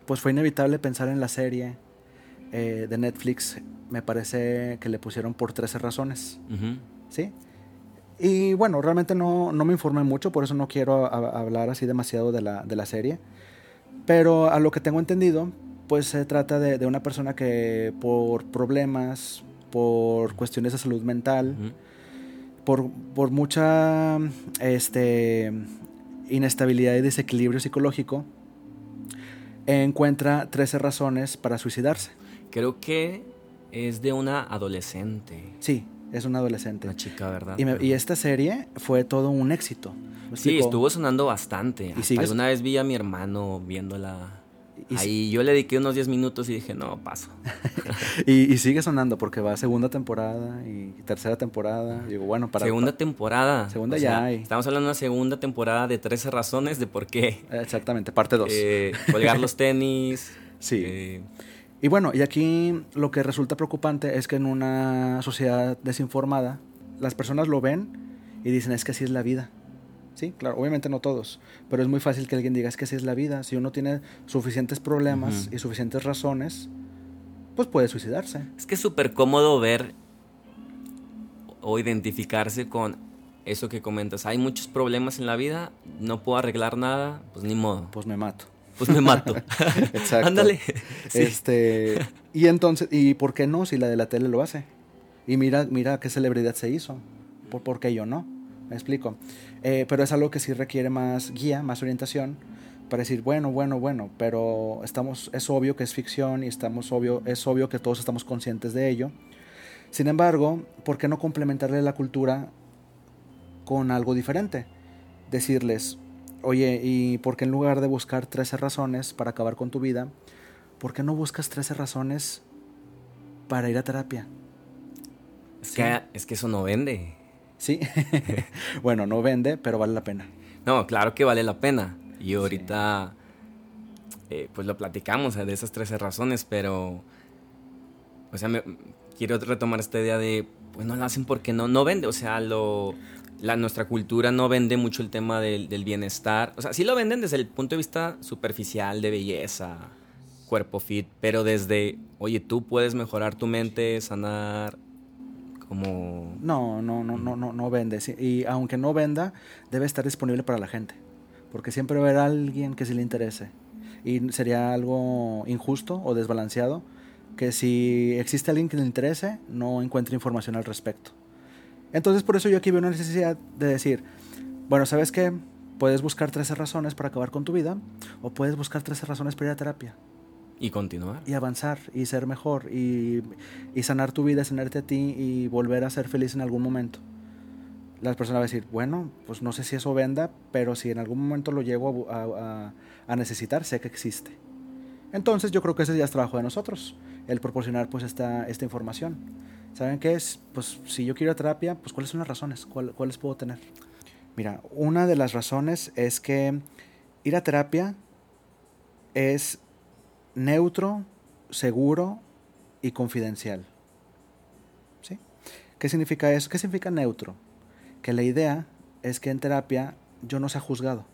pues fue inevitable pensar en la serie eh, de Netflix. Me parece que le pusieron por 13 razones. ¿sí? Y bueno, realmente no, no me informé mucho, por eso no quiero a- hablar así demasiado de la, de la serie. Pero a lo que tengo entendido, pues se trata de, de una persona que por problemas, por cuestiones de salud mental, por, por mucha este, inestabilidad y desequilibrio psicológico, encuentra 13 razones para suicidarse. Creo que es de una adolescente, Sí, es un adolescente. una chica, ¿verdad? Y, me- y esta serie fue todo un éxito. ¿Me Sí, estuvo sonando bastante. Hasta sigues- Alguna vez vi a mi hermano viéndola. Y- Ahí yo le dediqué unos 10 minutos y dije, no, paso. *laughs* Y, y sigue sonando porque va segunda temporada y tercera temporada. Digo, bueno, para. segunda temporada. Segunda O ya sea, hay. Estamos hablando de una segunda temporada de 13 razones de por qué. Exactamente, parte 2. Eh, colgar los tenis. *laughs* Sí. eh, Y bueno, y aquí lo que resulta preocupante es que en una sociedad desinformada, las personas lo ven y dicen, es que así es la vida. Sí, claro, obviamente no todos, pero es muy fácil que alguien diga, es que así es la vida. Si uno tiene suficientes problemas y suficientes razones, pues puede suicidarse. es que es súper cómodo ver o identificarse con eso que comentas. Hay muchos problemas en la vida, no puedo arreglar nada, pues ni modo. Pues me mato. Pues me mato. *laughs* Exacto. Ándale. Sí. Este, y entonces, ¿y por qué no si la de la tele lo hace? Y mira, mira qué celebridad se hizo. ¿Por, por qué yo no? Me explico. Eh, pero es algo que sí requiere más guía, más orientación para decir, bueno, bueno, bueno, pero estamos, es obvio que es ficción y estamos obvio, es obvio que todos estamos conscientes de ello. Sin embargo, ¿por qué no complementarle la cultura con algo diferente? Decirles, oye, ¿y por qué en lugar de buscar 13 razones para acabar con tu vida, ¿por qué no buscas 13 razones para ir a terapia? Es, Sí. que, es que eso no vende. Sí. *laughs* bueno, no vende, pero vale la pena. No, claro que vale la pena. Y ahorita, eh, pues lo platicamos de esas 13 razones, pero, o sea, me- quiero retomar esta idea de, pues no lo hacen porque no, no vende. O sea, lo, la, nuestra cultura no vende mucho el tema del, del bienestar. O sea, sí lo venden desde el punto de vista superficial, de belleza, cuerpo fit, pero desde, oye, tú puedes mejorar tu mente, sanar, como... No, no, no, no, no, no vende. Y aunque no venda, debe estar disponible para la gente. porque siempre va a haber alguien que sí le interese. Y sería algo injusto o desbalanceado que si existe alguien que le interese, no encuentre información al respecto. Entonces por eso yo aquí veo una necesidad de decir, bueno, ¿sabes qué? Puedes buscar 13 razones para acabar con tu vida o puedes buscar 13 razones para ir a terapia. Y continuar. Y avanzar y ser mejor y, y sanar tu vida, sanarte a ti y volver a ser feliz en algún momento. Las personas van a decir, bueno, pues no sé si eso venda, pero si en algún momento lo llego a, a, a necesitar, sé que existe. Entonces yo creo que ese ya es trabajo de nosotros, el proporcionar pues esta, esta información. ¿Saben qué es? Pues si yo quiero terapia, pues cuáles son las razones, ¿Cuál, cuáles puedo tener. Mira, una de las razones es que ir a terapia es neutro, seguro y confidencial. ¿Sí? ¿Qué significa eso? ¿Qué significa neutro? Que la idea es que en terapia yo no sea juzgado.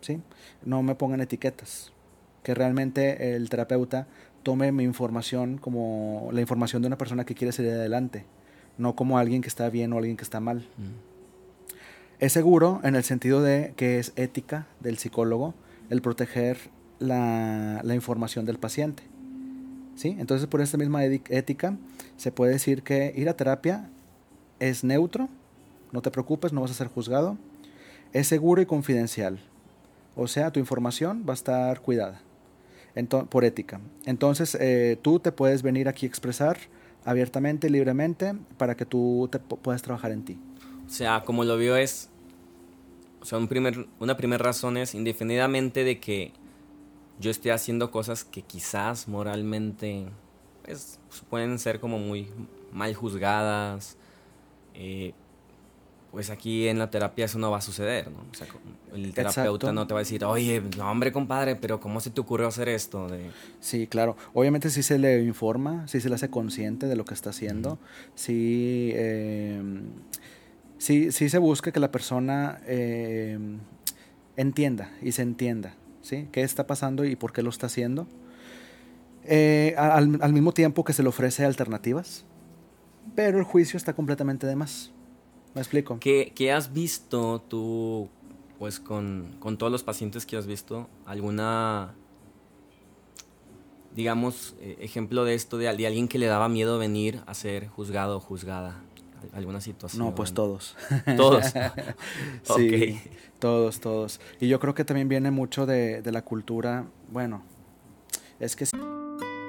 ¿Sí? No me pongan etiquetas. Que realmente el terapeuta tome mi información como la información de una persona que quiere salir adelante, no como alguien que está bien o alguien que está mal. Mm. Es seguro en el sentido de que es ética del psicólogo el proteger la, la información del paciente. ¿Sí? Entonces, por esta misma ética, se puede decir que ir a terapia es neutro, no te preocupes, no vas a ser juzgado, es seguro y confidencial. O sea, tu información va a estar cuidada por ética. Entonces, eh, tú te puedes venir aquí a expresar abiertamente, libremente, para que tú te puedas trabajar en ti. O sea, como lo veo es, o sea, un primer, una primera razón es indefinidamente de que yo esté haciendo cosas que quizás moralmente pues, pueden ser como muy mal juzgadas, eh, pues aquí en la terapia eso no va a suceder, ¿no? O sea, el terapeuta no te va a decir, oye, no, hombre, compadre, pero ¿cómo se te ocurrió hacer esto? De... Sí, claro. Obviamente sí se le informa, sí se le hace consciente de lo que está haciendo, sí, em, sí, sí, se busca que la persona em, entienda y se entienda, ¿sí? ¿Qué está pasando y por qué lo está haciendo? Eh, al, al mismo tiempo que se le ofrece alternativas, pero el juicio está completamente de más. Me explico. ¿Qué, qué has visto tú, pues con, con, todos los pacientes que has visto? ¿Alguna, digamos, eh, ejemplo de esto, de, de, alguien que le daba miedo venir a ser juzgado o juzgada? ¿Alguna situación? No, pues todos. *laughs* ¿Todos? sí, *laughs* todos, todos. Y yo creo que también viene mucho de, de la cultura, bueno, es que...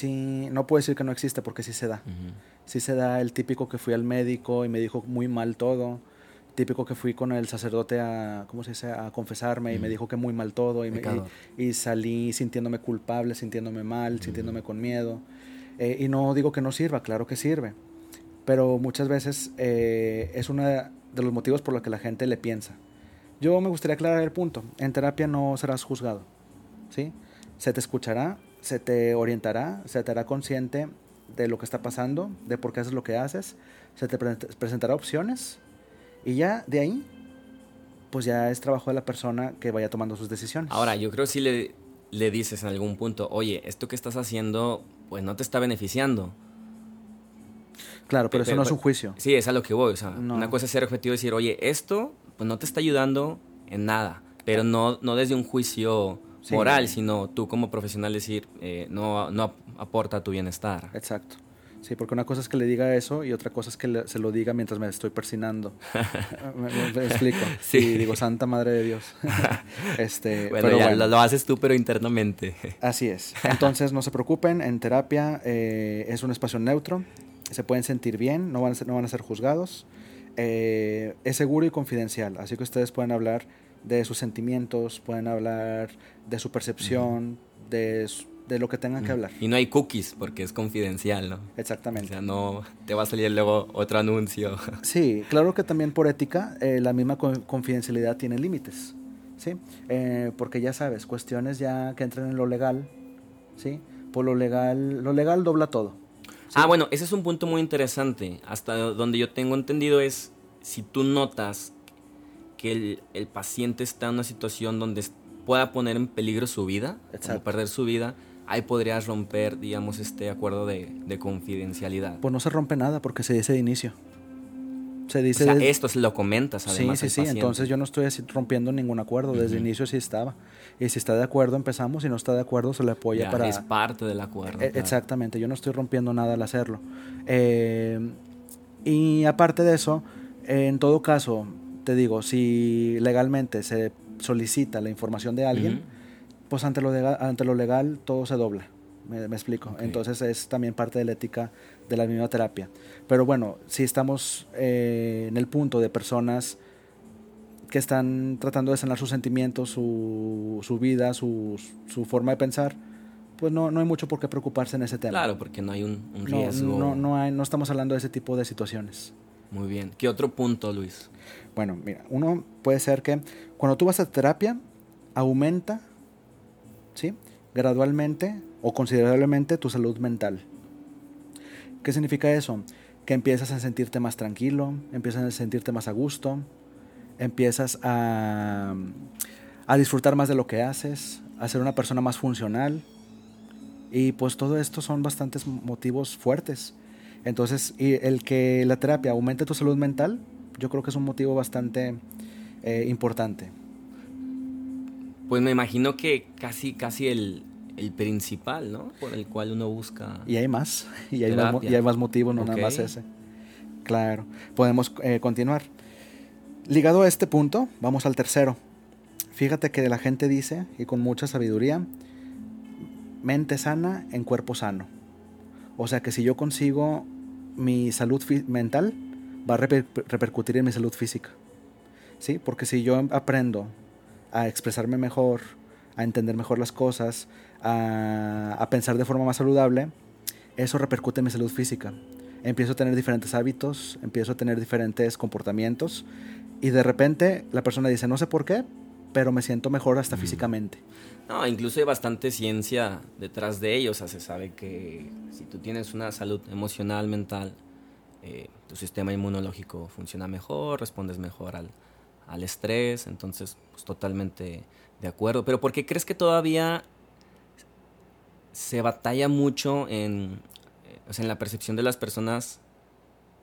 Sí, no puedo decir que no existe porque sí se da. Sí se da el típico que fui al médico y me dijo muy mal todo. Típico que fui con el sacerdote a, ¿cómo se dice? A confesarme y me dijo que muy mal todo y, me, y, salí sintiéndome culpable, sintiéndome mal, sintiéndome con miedo. Eh, y no digo que no sirva, claro que sirve. Pero muchas veces eh, es uno de los motivos por los que la gente le piensa. Yo me gustaría aclarar el punto. En terapia no serás juzgado. ¿sí? Se te escuchará, se te orientará, se te hará consciente de lo que está pasando, de por qué haces lo que haces, se te presentará opciones y ya de ahí, pues ya es trabajo de la persona que vaya tomando sus decisiones. Ahora, yo creo que si le, le dices en algún punto, oye, esto que estás haciendo, pues no te está beneficiando. Claro, pero, eso no es un juicio. Sí, es a lo que voy. O sea, una cosa es ser objetivo y decir, oye, esto pues no te está ayudando en nada, pero no, no desde un juicio moral, sino tú como profesional decir, eh, no, no aporta tu bienestar. Exacto. Sí, porque una cosa es que le diga eso y otra cosa es que le- se lo diga mientras me estoy persinando. *laughs* me, me- me explico. Sí. Y digo, Santa Madre de Dios. *laughs* este, Bueno, pero ya bueno. Lo, lo haces tú, pero internamente. *laughs* Así es. Entonces no se preocupen, en terapia eh, es un espacio neutro, se pueden sentir bien, no van a ser, no van a ser juzgados, eh, es seguro y confidencial, así que ustedes pueden hablar de sus sentimientos, pueden hablar de su percepción, de, su- de lo que tengan que hablar. Y no hay cookies porque es confidencial, ¿no? O Exactamente. sea, no te va a salir luego otro anuncio. *laughs* Sí, claro que también por ética eh, la misma co- confidencialidad tiene límites, ¿sí? Eh, porque ya sabes, cuestiones ya que entran en lo legal, ¿sí? Por lo legal, lo legal dobla todo. Ah, bueno, ese es un punto muy interesante. Hasta donde yo tengo entendido es si tú notas que el, el paciente está en una situación donde pueda poner en peligro su vida, como perder su vida, ahí podrías romper, digamos, este acuerdo de, de confidencialidad. Pues no se rompe nada porque se dice de inicio. Se O dice sea, desde- esto se lo comentas Sí, además sí, al sí. paciente. Entonces yo no estoy así rompiendo ningún acuerdo. Desde el inicio sí estaba. Y si está de acuerdo empezamos. Si no está de acuerdo se le apoya Ya, para... Es parte del acuerdo. Claro. Exactamente, yo no estoy rompiendo nada al hacerlo. Eh, y aparte de eso, en todo caso, te digo, si legalmente se solicita la información de alguien, pues ante lo, legal, ante lo legal todo se dobla. Me, me explico. Entonces es también parte de la ética de la misma terapia. Pero bueno, si estamos eh, en el punto de personas que están tratando de sanar sus sentimientos, su, su vida, su, su forma de pensar, pues no, no hay mucho por qué preocuparse en ese tema. Claro, porque no hay un, un No, riesgo. no, no, hay, no estamos hablando de ese tipo de situaciones. Muy bien. ¿Qué otro punto, Luis? Bueno, mira, uno puede ser que cuando tú vas a terapia, aumenta, ¿sí? Gradualmente o considerablemente tu salud mental. ¿Qué significa eso? Que empiezas a sentirte más tranquilo, empiezas a sentirte más a gusto, empiezas a, a disfrutar más de lo que haces, a ser una persona más funcional. Y pues todo esto son bastantes motivos fuertes. Entonces, y el que la terapia aumente tu salud mental, yo creo que es un motivo bastante eh, importante. Pues me imagino que casi, casi el, el principal, ¿no? Por el cual uno busca. Y hay más, y hay, más, y hay más motivos, no nada más ese. Claro, podemos eh, continuar. Ligado a este punto, vamos al tercero. Fíjate que la gente dice, y con mucha sabiduría, mente sana en cuerpo sano. O sea que si yo consigo mi salud mental, va a reper- repercutir en mi salud física. ¿Sí? Porque si yo aprendo a expresarme mejor, a entender mejor las cosas, a, a pensar de forma más saludable, eso repercute en mi salud física. Empiezo a tener diferentes hábitos, empiezo a tener diferentes comportamientos y de repente la persona dice, no sé por qué, pero me siento mejor hasta físicamente. No, incluso hay bastante ciencia detrás de ello. O sea, se sabe que si tú tienes una salud emocional, mental, eh, tu sistema inmunológico funciona mejor, respondes mejor al, al estrés. Entonces, pues totalmente de acuerdo. Pero ¿por qué crees que todavía se batalla mucho en, eh, o sea, en la percepción de las personas?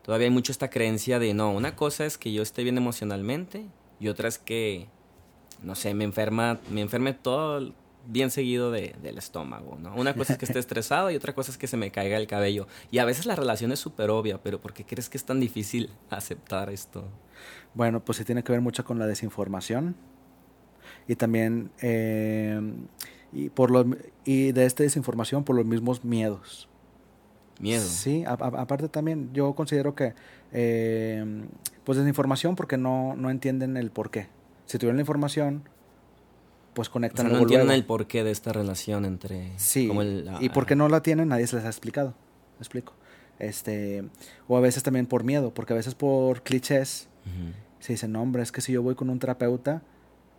Todavía hay mucho esta creencia de, no, una cosa es que yo esté bien emocionalmente y otra es que no sé, me enferma, me enferme todo bien seguido de, del estómago, ¿no? Una cosa es que esté *laughs* estresado y otra cosa es que se me caiga el cabello. Y a veces la relación es súper obvia, pero ¿por qué crees que es tan difícil aceptar esto? Bueno, pues sí tiene que ver mucho con la desinformación y también eh, y por los y de esta desinformación por los mismos miedos. Miedo. Sí, a- a- aparte también yo considero que eh, pues desinformación porque no, no entienden el por qué. Si tuvieran la información, pues O conectan sea, no entienden el porqué de esta relación entre... Sí, como el- la- y porque no la tienen, nadie se les ha explicado. ¿Me explico? Este, o a veces también por miedo, porque a veces por clichés se dicen, no, hombre, es que si yo voy con un terapeuta,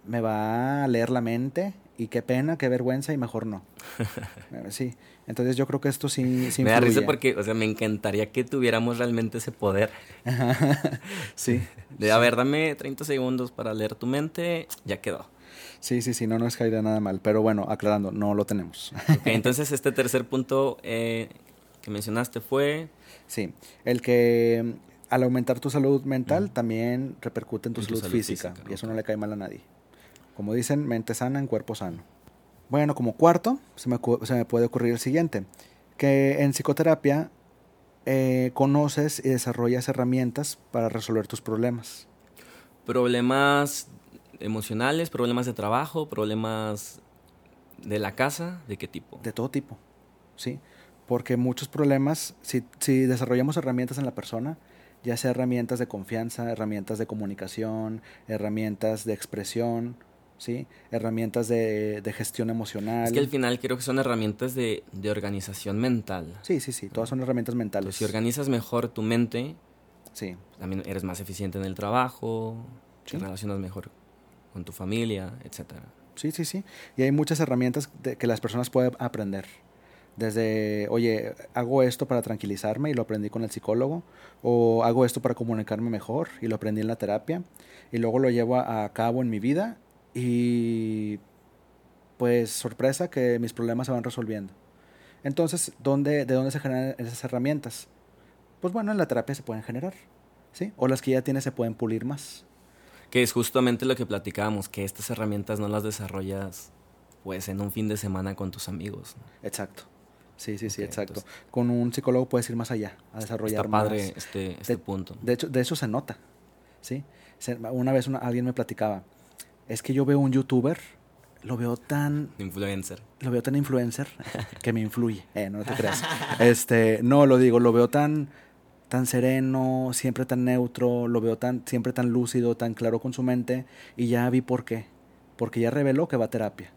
me va a leer la mente y qué pena, qué vergüenza y mejor no. *laughs* Eh, sí, entonces yo creo que esto sí, sí Me da risa porque, o sea, me encantaría que tuviéramos realmente ese poder. *laughs* sí, *laughs* De, a ver, dame 30 segundos para leer tu mente, ya quedó. Sí, sí, sí, no nos caería nada mal, pero bueno, aclarando, no lo tenemos. Ok, *laughs* entonces este tercer punto eh, que mencionaste fue... Sí, el que mm, al aumentar tu salud mental también repercute en tu, En tu salud, física, física, y eso no le cae mal a nadie. Como dicen, mente sana en cuerpo sano. Bueno, como cuarto, se me, ocu- se me puede ocurrir el siguiente, que en psicoterapia eh, conoces y desarrollas herramientas para resolver tus problemas. Problemas emocionales, problemas de trabajo, problemas de la casa, ¿de qué tipo? De todo tipo, ¿sí? Porque muchos problemas, si, si desarrollamos herramientas en la persona, ya sea herramientas de confianza, herramientas de comunicación, herramientas de expresión, ¿sí? herramientas de, de, gestión emocional. Es que al final creo que son herramientas de, de organización mental. Sí, sí, sí, todas son herramientas mentales. Entonces, si organizas mejor tu mente, sí. también eres más eficiente en el trabajo, Sí. te relacionas mejor con tu familia, etcétera. Sí, sí, sí. Y hay muchas herramientas que las personas pueden aprender. Desde, oye, hago esto para tranquilizarme y lo aprendí con el psicólogo, o hago esto para comunicarme mejor y lo aprendí en la terapia, y luego lo llevo a, a cabo en mi vida y pues sorpresa que mis problemas se van resolviendo. Entonces, ¿dónde, ¿de dónde se generan esas herramientas? Pues bueno, en la terapia se pueden generar, ¿sí? O las que ya tienes se pueden pulir más. Que es justamente lo que platicábamos, que estas herramientas no las desarrollas pues en un fin de semana con tus amigos. ¿no? Exacto. Sí, sí, sí, exacto. entonces- Con un psicólogo puedes ir más allá, a desarrollar Está padre más. este, este de, punto. De hecho, de eso se nota, ¿sí? Se- una vez una- alguien me platicaba, es que yo veo un youtuber, lo veo tan, Influencer. lo veo tan influencer *laughs* que me influye, eh, no te creas. *laughs* Este, no, lo digo, lo veo tan, tan sereno, siempre tan neutro, lo veo tan, siempre tan lúcido, tan claro con su mente, y ya vi por qué. Porque ya reveló que va a terapia.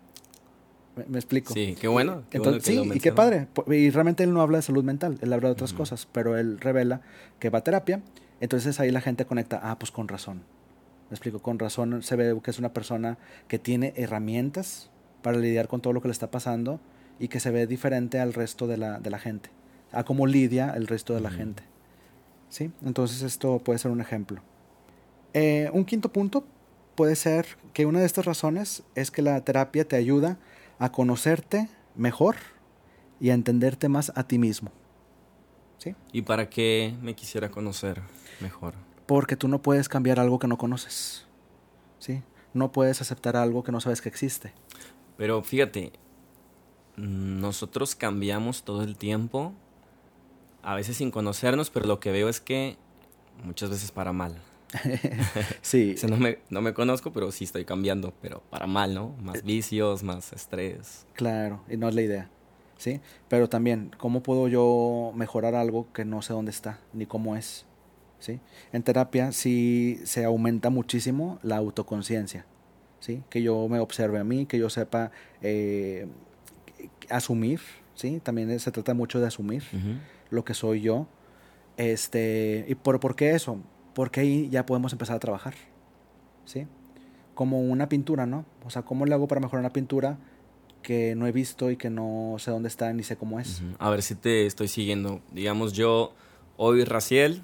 ¿Me, me explico? Sí, qué bueno. qué Entonces, sí, y qué padre. Y realmente él no habla de salud mental, él habla de otras cosas, pero él revela que va a terapia. Entonces ahí la gente conecta, ah, pues con razón. Me explico, con razón se ve que es una persona que tiene herramientas para lidiar con todo lo que le está pasando y que se ve diferente al resto de la, de la gente, a cómo lidia el resto de la gente. ¿Sí? Entonces esto puede ser un ejemplo. Eh, un quinto punto puede ser que una de estas razones es que la terapia te ayuda a conocerte mejor y a entenderte más a ti mismo. ¿Sí? ¿Y para qué me quisiera conocer mejor? Porque tú no puedes cambiar algo que no conoces. ¿Sí? No puedes aceptar algo que no sabes que existe. Pero fíjate, nosotros cambiamos todo el tiempo, a veces sin conocernos, pero lo que veo es que muchas veces para mal. *laughs* Sí, *laughs* O sea, no me, no me conozco, pero sí estoy cambiando, pero para mal, ¿no? Más vicios, más estrés. claro, y no es la idea. ¿Sí? Pero también, ¿cómo puedo yo mejorar algo que no sé dónde está ni cómo es? ¿Sí? En terapia sí se aumenta muchísimo la autoconciencia. ¿Sí? Que yo me observe a mí, que yo sepa eh, asumir, ¿sí? También se trata mucho de asumir Ujú. Lo que soy yo. Este, ¿Y por, por qué eso? Porque ahí ya podemos empezar a trabajar. ¿Sí? Como una pintura, ¿no? O sea, ¿cómo le hago para mejorar una pintura que no he visto y que no sé dónde está ni sé cómo es? A ver si te estoy siguiendo. Digamos, yo hoy, Raciel,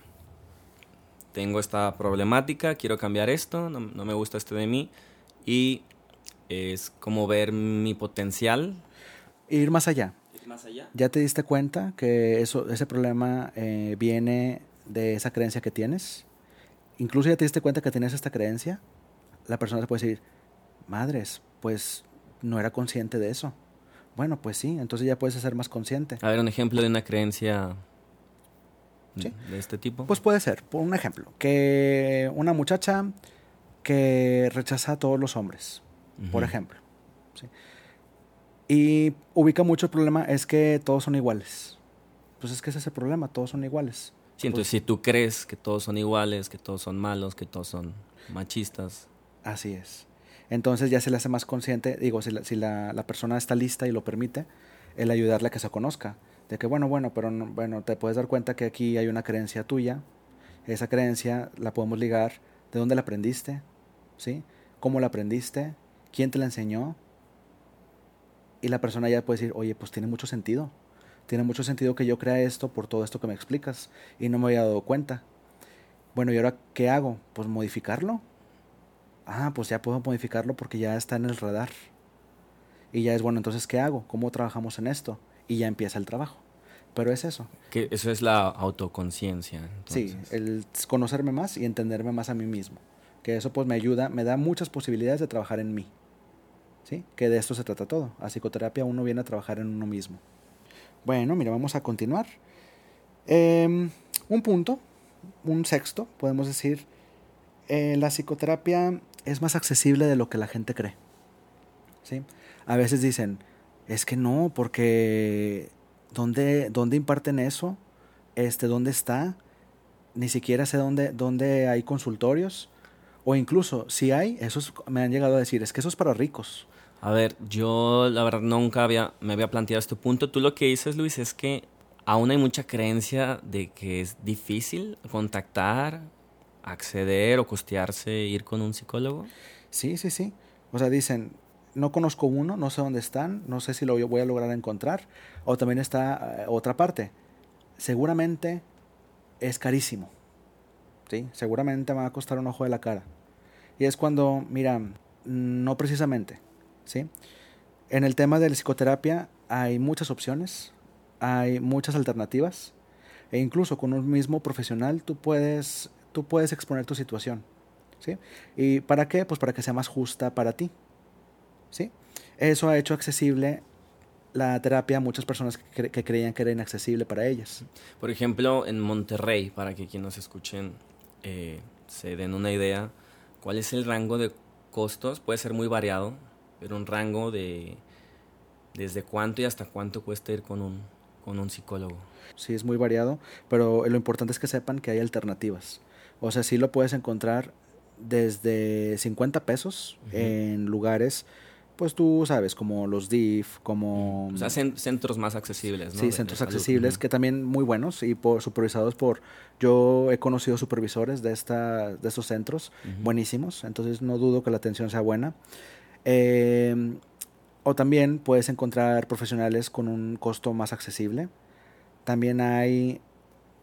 tengo esta problemática, quiero cambiar esto, no, no me gusta esto de mí. Y es como ver mi potencial. Ir más allá. Más allá. ¿Ya te diste cuenta que eso, ese problema eh, viene de esa creencia que tienes? Incluso ya te diste cuenta que tienes esta creencia. La persona te puede decir, madres, pues no era consciente de eso. Bueno, pues sí, entonces ya puedes ser más consciente. A ver, un ejemplo de una creencia Sí. de este tipo. Pues puede ser, por un ejemplo, que una muchacha que rechaza a todos los hombres, por ejemplo. ¿sí? Y ubica mucho el problema es que todos son iguales. Pues es que ese es el problema, todos son iguales. Sí, entonces si tú crees que todos son iguales, que todos son malos, que todos son machistas. Así es. Entonces ya se le hace más consciente, digo, si la, si la, la persona está lista y lo permite, el ayudarle a que se conozca. De que, bueno, bueno, pero no- bueno, te puedes dar cuenta que aquí hay una creencia tuya. Esa creencia la podemos ligar. ¿De dónde la aprendiste? ¿Sí? ¿Cómo la aprendiste? ¿Quién te la enseñó? Y la persona ya puede decir, oye, pues tiene mucho sentido. Tiene mucho sentido que yo crea esto por todo esto que me explicas. Y no me había dado cuenta. Bueno, ¿y ahora qué hago? Pues modificarlo. Ah, pues ya puedo modificarlo porque ya está en el radar. Y ya es bueno, entonces, ¿qué hago? ¿Cómo trabajamos en esto? Y ya empieza el trabajo. Pero es eso. Que eso es la autoconciencia. Sí, el conocerme más y entenderme más a mí mismo. Que eso pues me ayuda, me da muchas posibilidades de trabajar en mí. ¿Sí? Que de esto se trata todo. A psicoterapia uno viene a trabajar en uno mismo. Bueno, mira, vamos a continuar. Em, un punto, un sexto, podemos decir, eh, la psicoterapia es más accesible de lo que la gente cree. ¿sí? A veces dicen, es que no, porque ¿dónde, dónde imparten eso? Este, ¿Dónde está? Ni siquiera sé dónde, dónde hay consultorios. O incluso, si hay, esos me han llegado a decir, es que eso es para ricos. A ver, yo la verdad nunca había, me había planteado este punto. Tú lo que dices, Luis, es que aún hay mucha creencia de que es difícil contactar, acceder o costearse ir con un psicólogo. Sí, sí, sí. O sea, dicen, no conozco uno, no sé dónde están, no sé si lo voy a lograr encontrar. O también está eh, otra parte. Seguramente es carísimo. ¿Sí? Seguramente me va a costar un ojo de la cara. Y es cuando, mira, no precisamente, ¿sí? En el tema de la psicoterapia hay muchas opciones, hay muchas alternativas e incluso con un mismo profesional tú puedes, tú puedes exponer tu situación, ¿sí? ¿Y para qué? Pues para que sea más justa para ti, ¿sí? Eso ha hecho accesible la terapia a muchas personas que, que, creían que era inaccesible para ellas. Por ejemplo, en Monterrey, para que quienes nos escuchen eh, se den una idea, ¿cuál es el rango de costos? Puede ser muy variado, pero un rango de desde cuánto y hasta cuánto cuesta ir con un, con un psicólogo. Sí, es muy variado, pero lo importante es que sepan que hay alternativas. O sea, sí lo puedes encontrar desde 50 pesos en lugares pues tú sabes, como los DIF, como... O sea, centros más accesibles, ¿no? Sí, centros accesibles, que también muy buenos y por, supervisados por... Yo he conocido supervisores de, esta, de estos centros, buenísimos, entonces no dudo que la atención sea buena. Eh, o también puedes encontrar profesionales con un costo más accesible. También hay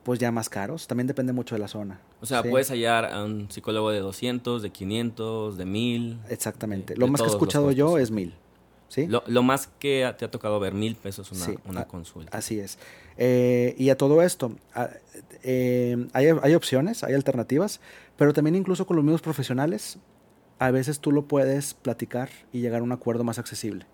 pues ya más caros. También depende mucho de la zona. O sea, puedes hallar a un psicólogo de 200, de 500, de 1000. Exactamente. lo más que he escuchado yo es 1000. ¿sí? Lo, lo, más que te ha tocado ver, 1000 pesos una, una consulta. Así es. Eh, y a todo esto, eh, hay, hay opciones, hay alternativas, pero también incluso con los mismos profesionales, a veces tú lo puedes platicar y llegar a un acuerdo más accesible.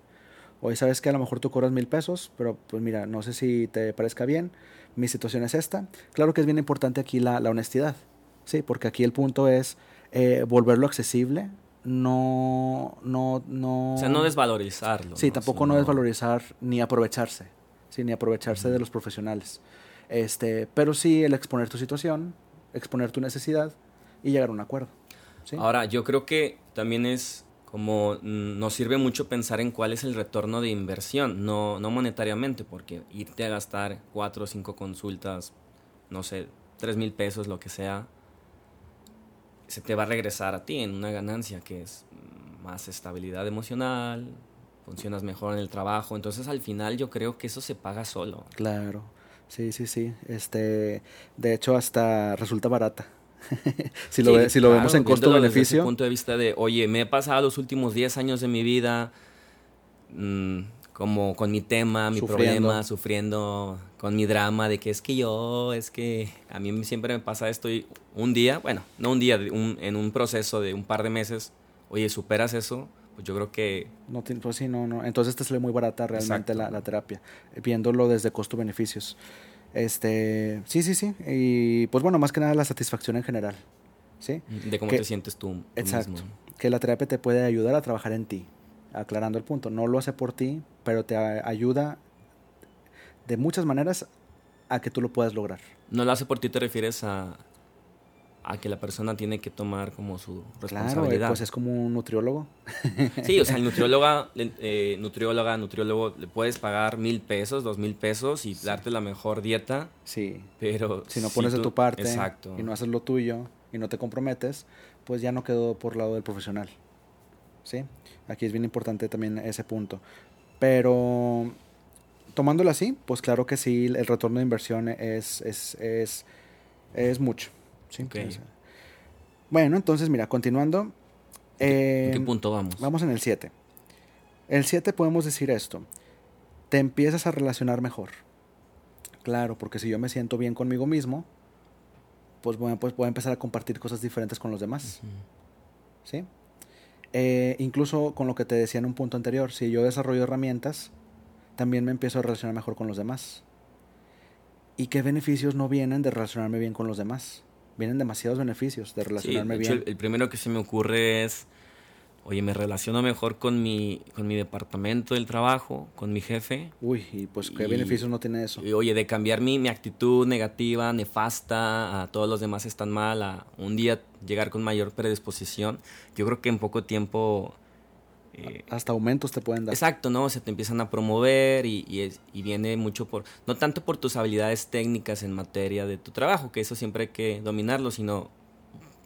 Hoy sabes que a lo mejor tú cobras mil pesos, pero pues mira, no sé si te parezca bien mi situación es esta. Claro que es bien importante aquí la, honestidad, ¿sí? Porque aquí el punto es eh, volverlo accesible, no, no, no... O sea, no desvalorizarlo. Sí, tampoco no desvalorizar ni aprovecharse, ¿sí? Ni aprovecharse de los profesionales. Este, pero sí el exponer tu situación, exponer tu necesidad y llegar a un acuerdo. ¿Sí? Ahora, yo creo que también es como mm, nos sirve mucho pensar en cuál es el retorno de inversión, no, no monetariamente, porque irte a gastar cuatro o cinco consultas, no sé, tres mil pesos, lo que sea, se te va a regresar a ti en una ganancia que es más estabilidad emocional, funcionas mejor en el trabajo, entonces al final yo creo que eso se paga solo. Claro, sí, sí, sí, este, de hecho hasta resulta barata. *laughs* si, lo, si lo vemos en costo-beneficio. Desde punto de vista de, oye, me he pasado los últimos 10 años de mi vida mmm, como con mi tema, mi problema, sufriendo con mi drama de que es que yo, es que a mí siempre me pasa esto y un día, bueno, no un día, en un proceso de un par de meses, oye, superas eso, pues yo creo que... No, pues sí, no, no. Entonces te sale muy barata realmente la, la, terapia, viéndolo desde costo-beneficios. Este, sí, sí, sí. Y pues bueno, más que nada la satisfacción en general. ¿Sí? De cómo te sientes tú, exacto, Que la terapia te puede ayudar a trabajar en ti, aclarando el punto. No lo hace por ti, pero te ayuda de muchas maneras a que tú lo puedas lograr. No lo hace por ti, te refieres a a que la persona tiene que tomar como su responsabilidad. Claro, pues es como un nutriólogo. *laughs* Sí, o sea, el nutrióloga, *laughs* eh, nutrióloga, nutriólogo, le puedes pagar mil pesos, dos mil pesos y darte la mejor dieta. Sí. Pero si no pones de tu parte y no haces lo tuyo y no te comprometes, pues ya no quedó por lado del profesional. ¿Sí? Aquí es bien importante también ese punto. Pero tomándolo así, pues claro que sí, el retorno de inversión es, es, es, es mucho. Bueno, entonces mira, continuando. ¿En qué eh, punto vamos? Vamos en el 7. El 7 podemos decir esto. Te empiezas a relacionar mejor. Claro, porque si yo me siento bien conmigo mismo, pues voy, pues voy a empezar a compartir cosas diferentes con los demás. ¿Sí? Eh, incluso con lo que te decía en un punto anterior, si yo desarrollo herramientas, también me empiezo a relacionar mejor con los demás. ¿Y qué beneficios no vienen de relacionarme bien con los demás? Vienen demasiados beneficios de relacionarme Sí, de hecho, bien. el, el primero que se me ocurre es, oye, me relaciono mejor con mi, con mi departamento del trabajo, con mi jefe. Uy, y pues qué Y- beneficios no tiene eso. Y, oye, de cambiar mi, mi actitud negativa, nefasta, a todos los demás están mal, a un día llegar con mayor predisposición. Yo creo que en poco tiempo... eh, Hasta aumentos te pueden dar. Exacto, ¿no? Se te empiezan a promover y, y, es- y viene mucho por, no tanto por tus habilidades técnicas en materia de tu trabajo, que eso siempre hay que dominarlo, sino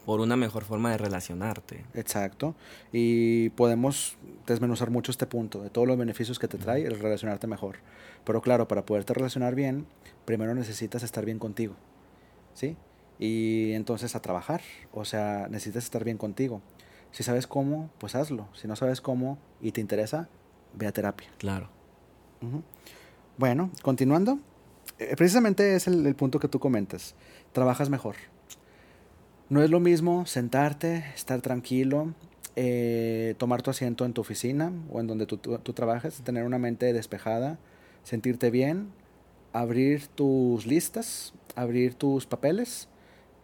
por una mejor forma de relacionarte. Exacto. Y podemos desmenuzar mucho este punto de todos los beneficios que te trae el relacionarte mejor. Pero claro, para poderte relacionar bien, primero necesitas estar bien contigo. ¿Sí? Y entonces a trabajar. O sea, necesitas estar bien contigo. Si sabes cómo, pues hazlo. Si no sabes cómo y te interesa, ve a terapia. Claro. Bueno, continuando. eh, precisamente es el, el punto que tú comentas. Trabajas mejor. No es lo mismo sentarte, estar tranquilo, eh, tomar tu asiento en tu oficina o en donde tú, tú, tú trabajas, tener una mente despejada, sentirte bien, abrir tus listas, abrir tus papeles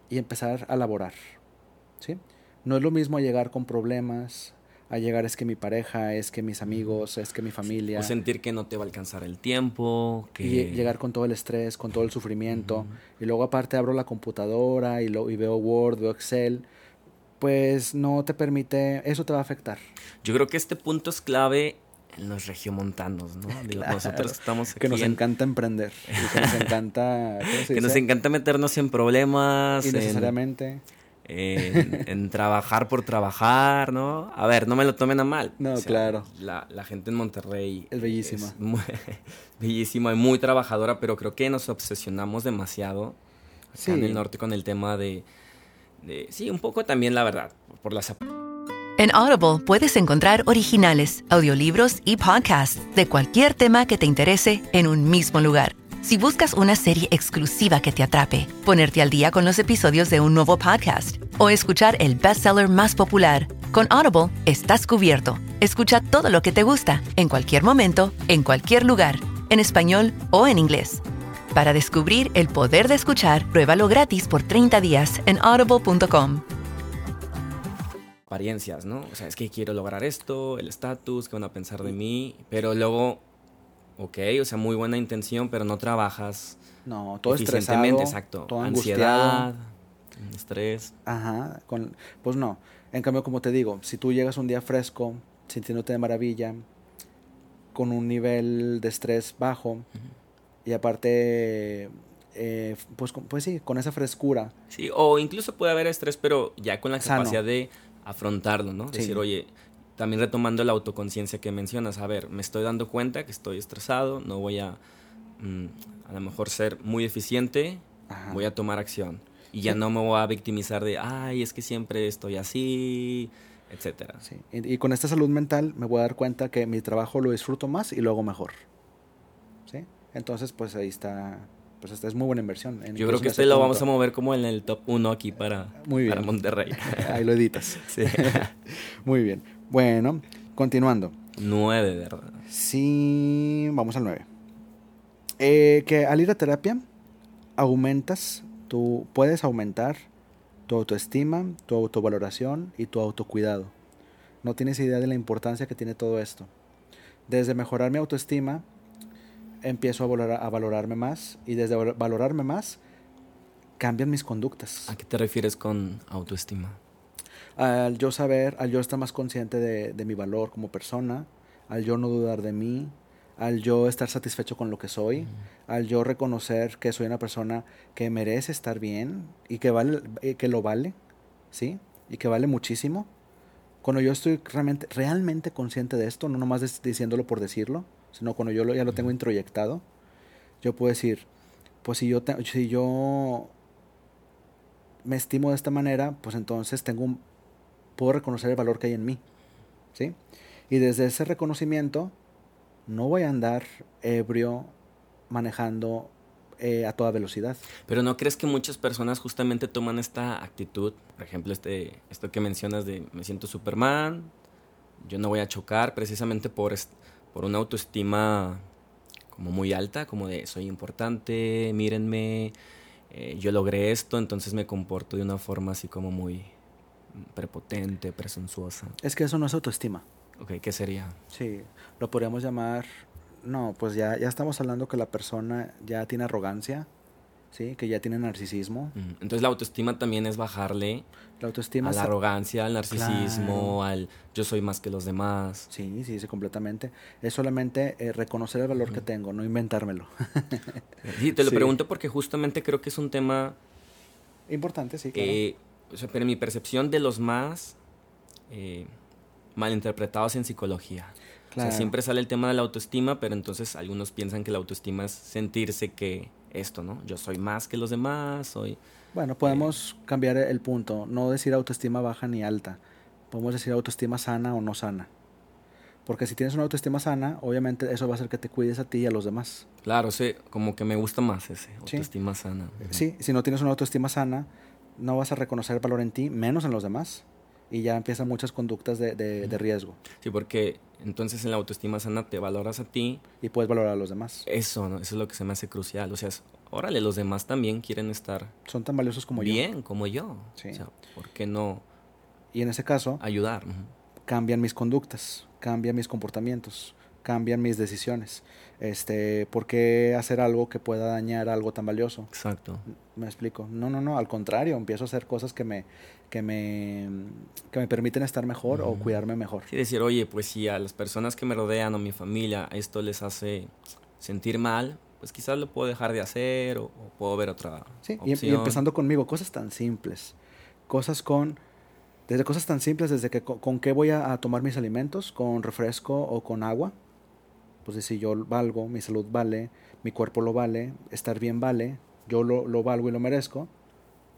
y empezar a laborar. ¿sí? No es lo mismo llegar con problemas, a llegar es que mi pareja, es que mis amigos, es que mi familia. O sentir que no te va a alcanzar el tiempo, que... Y lle- llegar con todo el estrés, con todo el sufrimiento. Y luego aparte abro la computadora y, lo, y veo Word, veo Excel. Pues no te permite, eso te va a afectar. Yo creo que este punto es clave en los regiomontanos, ¿no? *laughs* Digo, Claro, nosotros que estamos aquí Que nos en- encanta emprender. Y que nos encanta... ¿cómo se *laughs* que nos encanta meternos en problemas, en, Innecesariamente. en- en trabajar por trabajar, ¿no? A ver, no me lo tomen a mal. No, claro. La, la gente en Monterrey Es bellísima. es muy- *laughs* bellísima y muy trabajadora, pero creo que nos obsesionamos demasiado acá Sí. en el norte con el tema de, de- sí, un poco también la verdad, por las En Audible puedes encontrar originales, audiolibros y podcasts de cualquier tema que te interese en un mismo lugar. Si buscas una serie exclusiva que te atrape, ponerte al día con los episodios de un nuevo podcast o escuchar el bestseller más popular, con Audible estás cubierto. Escucha todo lo que te gusta, en cualquier momento, en cualquier lugar, en español o en inglés. Para descubrir el poder de escuchar, pruébalo gratis por 30 días en audible.com. apariencias, ¿no? O sea, es que quiero lograr esto, el estatus, que van a pensar de mí, pero luego, ok, o sea, muy buena intención, pero no trabajas No, todo estresado. exacto. Todo Ansiedad, angustiado. estrés. Ajá, con, pues no. En cambio, como te digo, si tú llegas un día fresco, sintiéndote de maravilla, con un nivel de estrés bajo, y aparte, eh, pues, con- pues sí, con esa frescura, Sí, o incluso puede haber estrés, pero ya con la Sano. capacidad de afrontarlo, ¿no? Sí. Decir, oye, también retomando la autoconciencia que mencionas, a ver, me estoy dando cuenta que estoy estresado, no voy a mm, a lo mejor ser muy eficiente, Ajá. voy a tomar acción. Y ya Sí. no me voy a victimizar de, ay, es que siempre estoy así, etcétera. Sí, Y, y con esta salud mental me voy a dar cuenta que mi trabajo lo disfruto más y lo hago mejor. ¿Sí? Entonces, pues ahí está, pues esta es muy buena inversión. en- Yo creo que ese este lo vamos a mover como en el top 1 aquí para, Muy para bien. Monterrey. *laughs* Ahí lo editas. *laughs* *laughs* Muy bien. Bueno, continuando. 9, ¿verdad? Sí, vamos al 9. que al ir a terapia aumentas, tú puedes aumentar tu autoestima, tu autovaloración y tu autocuidado. No tienes idea de la importancia que tiene todo esto. Desde mejorar mi autoestima, empiezo a, valorar, a valorarme más y desde val- valorarme más, cambian mis conductas. ¿A qué te refieres con autoestima? Al yo saber, al yo estar más consciente de, de mi valor como persona, al yo no dudar de mí, al yo estar satisfecho con lo que soy, al yo reconocer que soy una persona que merece estar bien y que vale, eh, que lo vale, ¿sí? Y que vale muchísimo. Cuando yo estoy realmente, realmente consciente de esto, no nomás diciéndolo por decirlo, sino cuando yo lo, ya lo tengo introyectado, yo puedo decir, pues si yo, te- si yo me estimo de esta manera, pues entonces tengo un, puedo reconocer el valor que hay en mí, ¿sí? Y desde ese reconocimiento no voy a andar ebrio manejando eh, a toda velocidad. Pero ¿no crees que muchas personas justamente toman esta actitud? Por ejemplo, este, esto que mencionas de me siento Superman, yo no voy a chocar precisamente por, por una autoestima como muy alta, como de soy importante, mírenme, eh, yo logré esto, entonces me comporto de una forma así como muy prepotente, presuntuosa. Es que eso no es autoestima. Ok, ¿qué sería? Sí, lo podríamos llamar, no, pues ya, ya estamos hablando que la persona ya tiene arrogancia, ¿sí? Que ya tiene narcisismo. Entonces la autoestima también es bajarle La autoestima a la arrogancia, al narcisismo, Claro. al yo soy más que los demás. Sí, sí, sí, completamente. Es solamente eh, reconocer el valor que tengo, no inventármelo. Sí, te lo *laughs* Sí. pregunto porque justamente creo que es un tema Importante, sí, claro. Eh, o sea, pero en mi percepción de los más eh, malinterpretados en psicología. O Claro. sea, siempre sale el tema de la autoestima, pero entonces algunos piensan que la autoestima es sentirse que esto, ¿no? Yo soy más que los demás, soy... Bueno, podemos cambiar el punto, no decir autoestima baja ni alta. Podemos decir autoestima sana o no sana. Porque si tienes una autoestima sana, obviamente eso va a hacer que te cuides a ti y a los demás. Claro, sé, como que me gusta más ese, autoestima sana. Sí, si no tienes una autoestima sana, no vas a reconocer valor en ti, menos en los demás. Y ya empiezan muchas conductas de, de- de riesgo. Sí, porque entonces en la autoestima sana te valoras a ti, Y puedes valorar a los demás. eso, ¿no? Eso es lo que se me hace crucial. O sea, es, órale, los demás también quieren estar Son tan valiosos como yo. bien, como yo. Sí. O sea, ¿por qué no Y en ese caso, ayudar? Cambian mis conductas, cambian mis comportamientos, cambian mis decisiones. Este, ¿por qué hacer algo que pueda dañar algo tan valioso? Exacto. Me explico. No, no, no, al contrario, empiezo a hacer cosas que me que me que me permiten estar mejor o cuidarme mejor. Sí, decir, oye, pues si a las personas que me rodean o mi familia esto les hace sentir mal, pues quizás lo puedo dejar de hacer o, o puedo ver otra Sí, y, y opción. empezando conmigo, cosas tan simples. Cosas con desde cosas tan simples desde que co- con, qué voy a, a tomar mis alimentos, con refresco o con agua. Pues si yo valgo, mi salud vale, mi cuerpo lo vale, estar bien vale, yo lo, lo valgo y lo merezco.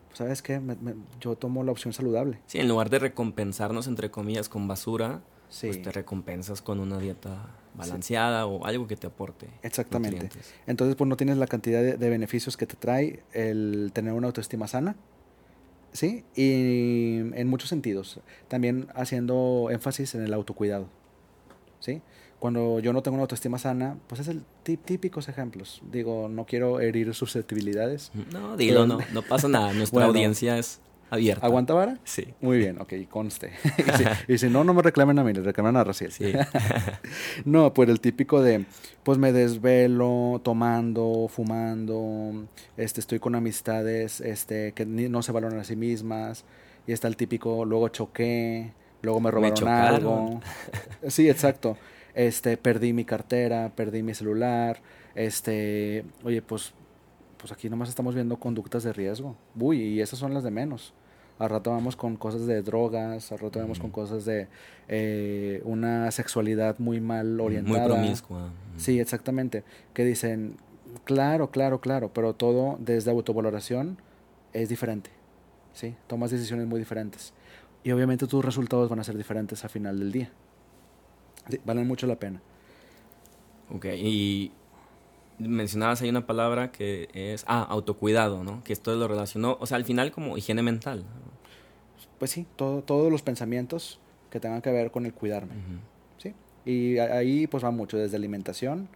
Pues, ¿Sabes qué? Me- me- yo tomo la opción saludable. Sí, en lugar de recompensarnos, entre comillas, con basura, Sí, pues te recompensas con una dieta balanceada o algo que te aporte. exactamente. nutrientes. Entonces, pues no tienes la cantidad de, de beneficios que te trae el tener una autoestima sana. ¿Sí? Y en muchos sentidos. También haciendo énfasis en el autocuidado. ¿Sí? Cuando yo no tengo una autoestima sana, pues es el tí- típicos ejemplos. Digo, no quiero herir susceptibilidades. No, dilo, no, no pasa nada. *laughs* Nuestra Bueno. audiencia es abierta. ¿Aguanta vara? Sí. Muy bien, ok, conste. *laughs* *laughs* y, si, y si no, no me reclamen a mí, le reclaman a Raciel. Sí. No, pues el típico de, pues me desvelo tomando, fumando, este, estoy con amistades, este, que ni- no se valoran a sí mismas, y está el típico, luego choqué, luego me robaron chocaron. algo. Sí, exacto. Este, perdí mi cartera, perdí mi celular, este, oye, pues, pues aquí nomás estamos viendo conductas de riesgo. Uy, y esas son las de menos. Al rato vamos con cosas de drogas, al rato vamos con Ujú. cosas de eh, una sexualidad muy mal Muy orientada. promiscua. Sí, exactamente. Que dicen, claro, claro, claro, pero todo desde autovaloración es diferente. ¿Sí? Tomas decisiones muy diferentes. Y obviamente tus resultados van a ser diferentes al final del día. Sí, valen mucho la pena. Ok, y mencionabas ahí una palabra que es, ah, autocuidado, ¿no? Que esto lo relacionó, o sea, al final como higiene mental. Pues sí, todo, todos los pensamientos que tengan que ver con el cuidarme. ¿sí? Y ahí pues va mucho, desde alimentación,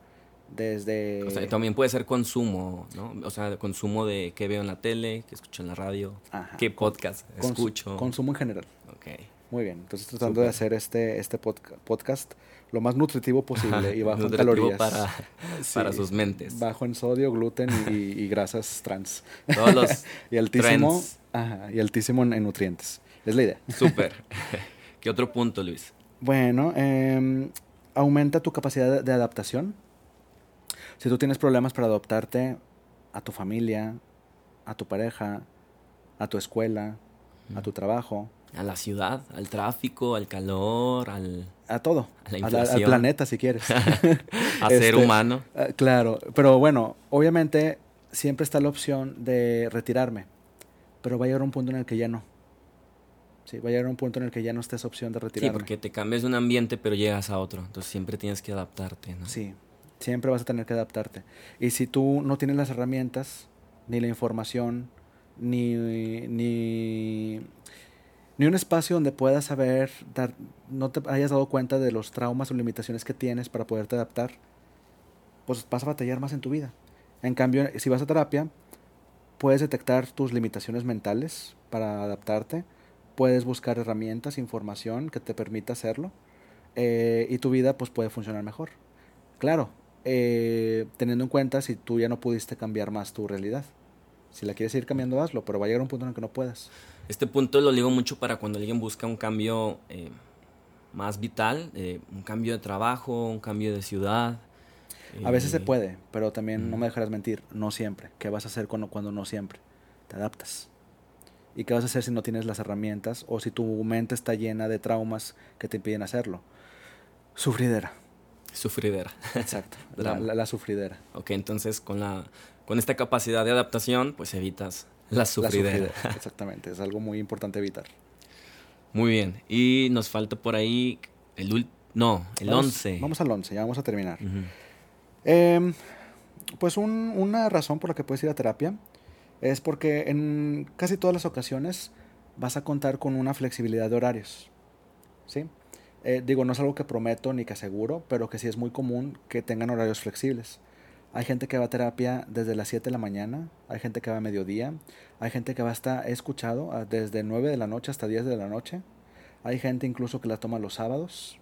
desde... O sea, también puede ser consumo, ¿no? O sea, consumo de qué veo en la tele, qué escucho en la radio, Ajá, qué podcast escucho. Consumo en general. Ok. Muy bien, entonces tratando de hacer este, este podca- podcast lo más nutritivo posible y *laughs* bajo en calorías. Para, *laughs* Sí, para sus mentes. Bajo en sodio, gluten y, y grasas trans. Todos los *laughs* Y altísimo, ajá, y altísimo en, en nutrientes. Es la idea. Súper. ¿Qué otro punto, Luis? Bueno, em, aumenta tu capacidad de, de adaptación. Si tú tienes problemas para adaptarte a tu familia, a tu pareja, a tu escuela, a tu trabajo, A la ciudad, al tráfico, al calor, al a todo, A la al- al, planeta si quieres. *laughs* a ser Este, humano. Ah, claro, pero bueno, obviamente siempre está la opción de retirarme, pero va a llegar un punto en el que ya no. Sí, va a llegar un punto en el que ya no esté esa opción de Sí, retirarme. porque te cambias de un ambiente pero llegas a otro. Entonces siempre tienes que adaptarte, ¿no? Sí, siempre vas a tener que adaptarte. Y si tú no tienes las herramientas, ni la información, ni, ni, ni un espacio donde puedas saber, dar, no te hayas dado cuenta de los traumas o limitaciones que tienes para poderte adaptar, pues vas a batallar más en tu vida. En cambio, si vas a terapia, puedes detectar tus limitaciones mentales para adaptarte, puedes buscar herramientas, información que te permita hacerlo eh, y tu vida pues puede funcionar mejor. Claro, eh, teniendo en cuenta si tú ya no pudiste cambiar más tu realidad. Si la quieres ir cambiando, hazlo, pero va a llegar un punto en el que no puedas. Este punto lo digo mucho para cuando alguien busca un cambio eh, más vital, un cambio de trabajo, un cambio de ciudad. A veces se puede, pero también no me dejarás mentir, no siempre. ¿Qué vas a hacer cuando, cuando no siempre? Te adaptas. ¿Y qué vas a hacer si no tienes las herramientas o si tu mente está llena de traumas que te impiden hacerlo? Sufridera. Sufridera. Exacto, *laughs* la, sufridera. Ok, entonces con, la, con esta capacidad de adaptación, pues evitas la sufridera. *laughs* Exactamente, es algo muy importante evitar. Muy bien, y nos falta por ahí el no, el 11. Vamos al 11, ya vamos a terminar. Em, pues una razón por la que puedes ir a terapia es porque en casi todas las ocasiones vas a contar con una flexibilidad de horarios. ¿Sí? Eh, digo, no es algo que prometo ni que aseguro, pero que sí es muy común que tengan horarios flexibles. Hay gente que va a terapia desde las 7 de la mañana, hay gente que va a mediodía, hay gente que va hasta, he escuchado, desde 9 de la noche hasta 10 de la noche. Hay gente incluso que la toma los sábados,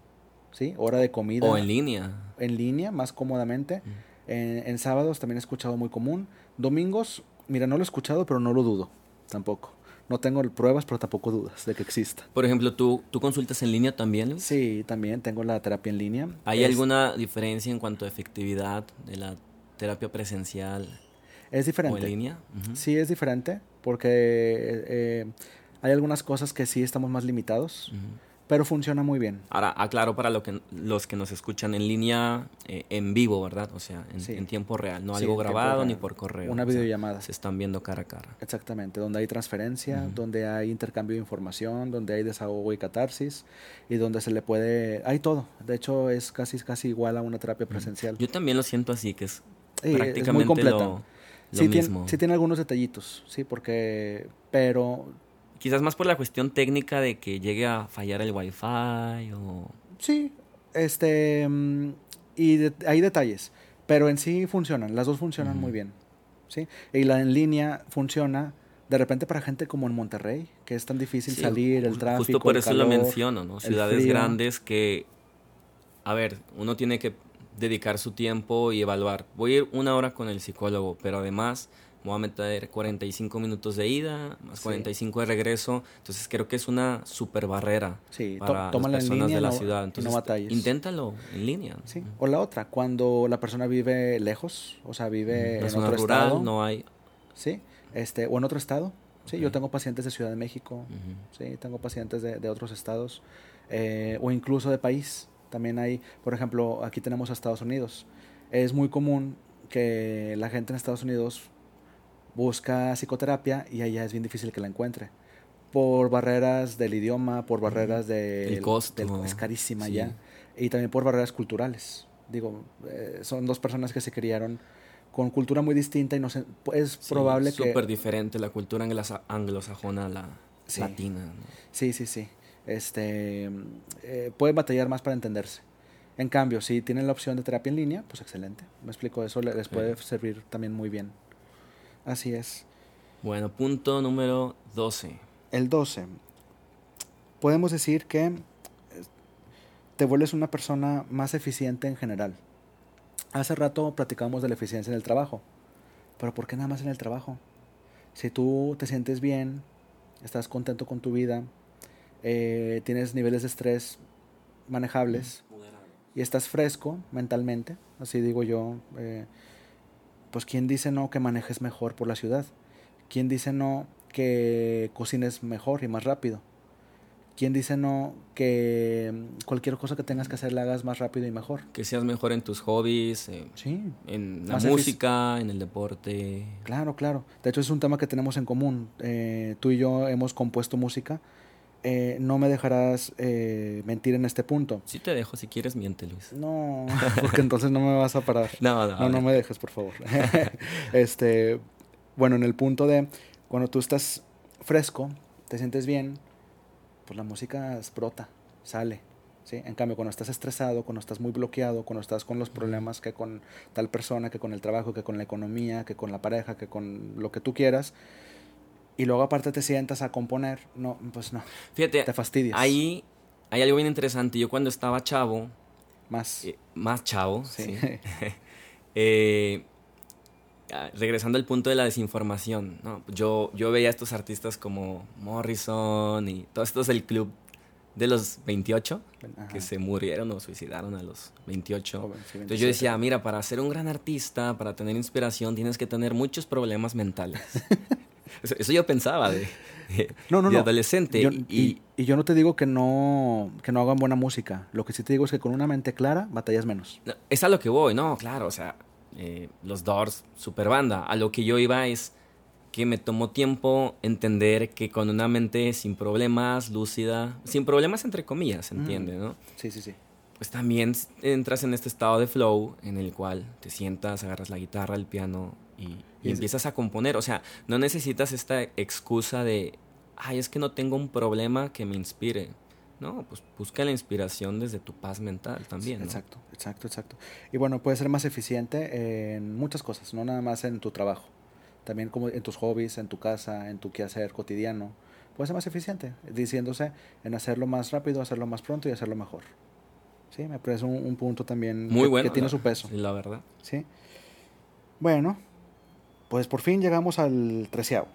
¿sí? Hora de comida. O en línea. En línea, más cómodamente. En, en, sábados también he escuchado muy común. Domingos, mira, no lo he escuchado, pero no lo dudo tampoco no tengo pruebas, pero tampoco dudas de que exista. Por ejemplo, ¿tú, tú consultas en línea también? Sí, también tengo la terapia en línea. ¿Hay alguna diferencia en cuanto a efectividad de la terapia presencial? Es diferente. ¿O en línea? Sí, es diferente porque eh, hay algunas cosas que sí estamos más limitados pero funciona muy bien. Ahora, aclaro para lo que, los que nos escuchan en línea, eh, en vivo, ¿verdad? O sea, en, tiempo real, no algo grabado ni por correo. Una videollamada. se están viendo cara a cara. Exactamente, donde hay transferencia, donde hay intercambio de información, donde hay desahogo y catarsis, y donde se le puede... Hay todo. De hecho, es casi, casi igual a una terapia presencial. Yo también lo siento así, que es prácticamente muy completa. lo, sí mismo. Tiene, sí tiene algunos detallitos, sí, porque... Pero Quizás más por la cuestión técnica de que llegue a fallar el wifi o... Sí, este... Mm, y hay detalles, pero en sí funcionan, las dos funcionan muy bien, ¿sí? Y la en línea funciona de repente para gente como en Monterrey, que es tan difícil salir, el tráfico. Justo por eso lo menciono, ¿no? Ciudades grandes que, a ver, uno tiene que dedicar su tiempo y evaluar. Voy a ir una hora con el psicólogo, pero además voy a meter 45 minutos de ida, más 45 de regreso. Entonces creo que es una super barrera para las personas de la ciudad. Entonces, inténtalo en línea. Sí. O la otra, cuando la persona vive lejos, o sea, vive en otro rural, estado. no hay. Sí, este, o en otro estado. Sí, yo tengo pacientes de Ciudad de México, sí, tengo pacientes de, de otros estados, eh, o incluso de país. También hay, por ejemplo, aquí tenemos a Estados Unidos. Es muy común que la gente en Estados Unidos busca psicoterapia y allá es bien difícil que la encuentre. Por barreras del idioma, por barreras del El costo. es carísima ya. Y también por barreras culturales. Digo, eh, son dos personas que se criaron con cultura muy distinta y no es probable que... Súper diferente la cultura anglosajona a la latina. Sí, sí, sí. Este, eh, puede batallar más para entenderse. En cambio, si tienen la opción de terapia en línea, pues excelente. Me explico, eso les puede servir también muy bien. Así es. Bueno, punto número 12. El 12. Podemos decir que eh, te vuelves una persona más eficiente en general. Hace rato platicamos de la eficiencia en el trabajo. Pero ¿por qué nada más en el trabajo? Si tú te sientes bien, estás contento con tu vida, eh, tienes niveles de estrés manejables y estás fresco mentalmente, así digo yo, eh, pues ¿quién dice no que manejes mejor por la ciudad? ¿Quién dice no que cocines mejor y más rápido? ¿Quién dice no que cualquier cosa que tengas que hacer la hagas más rápido y mejor? Que seas mejor en tus hobbies, eh, sí, en la música, en el deporte. Claro, claro. De hecho es un tema que tenemos en común. Eh, tú y yo hemos compuesto música eh, no me dejarás eh, mentir en este punto. Sí te dejo, si quieres, miente, Luis. No, *laughs* porque entonces no me vas a parar. no, no, no, me dejes, por favor. *laughs* este, bueno, en el punto de cuando tú estás fresco, te sientes bien, pues la música brota, sale. ¿sí? En cambio, cuando estás estresado, cuando estás muy bloqueado, cuando estás con los problemas que con tal persona, que con el trabajo, que con la economía, que con la pareja, que con lo que tú quieras, y luego aparte te sientas a componer, no, pues no. Fíjate, te fastidias. Ahí hay algo bien interesante. Yo cuando estaba chavo, más, eh, más chavo, sí. *laughs* *laughs* eh, ah, regresando al punto de la desinformación, ¿no? yo, yo veía a estos artistas como Morrison y todos estos del club de los 28 que se murieron o suicidaron a los 28. Entonces yo decía, mira, para ser un gran artista, para tener inspiración, tienes que tener muchos problemas mentales. *laughs* eso, yo pensaba de, no, no, adolescente. y, y, yo no te digo que no, que no hagan buena música. Lo que sí te digo es que con una mente clara batallas menos. es a lo que voy, no, claro. O sea, eh, los Doors, super banda. A lo que yo iba es que me tomó tiempo entender que con una mente sin problemas, lúcida, sin problemas entre comillas, ¿entiende? ¿no? Sí, sí, sí. Pues también entras en este estado de flow en el cual te sientas, agarras la guitarra, el piano y, empiezas a componer. O sea, no necesitas esta excusa de, ay, es que no tengo un problema que me inspire. No, pues busca la inspiración desde tu paz mental también. Exacto, exacto, exacto. Y bueno, puede ser más eficiente en muchas cosas, no nada más en tu trabajo también como en tus hobbies, en tu casa, en tu quehacer cotidiano, puede ser más eficiente, diciéndose en hacerlo más rápido, hacerlo más pronto y hacerlo mejor. Sí, me parece un, punto también Muy que, bueno, tiene su peso. La verdad. Sí. Bueno, pues por fin llegamos al treceavo.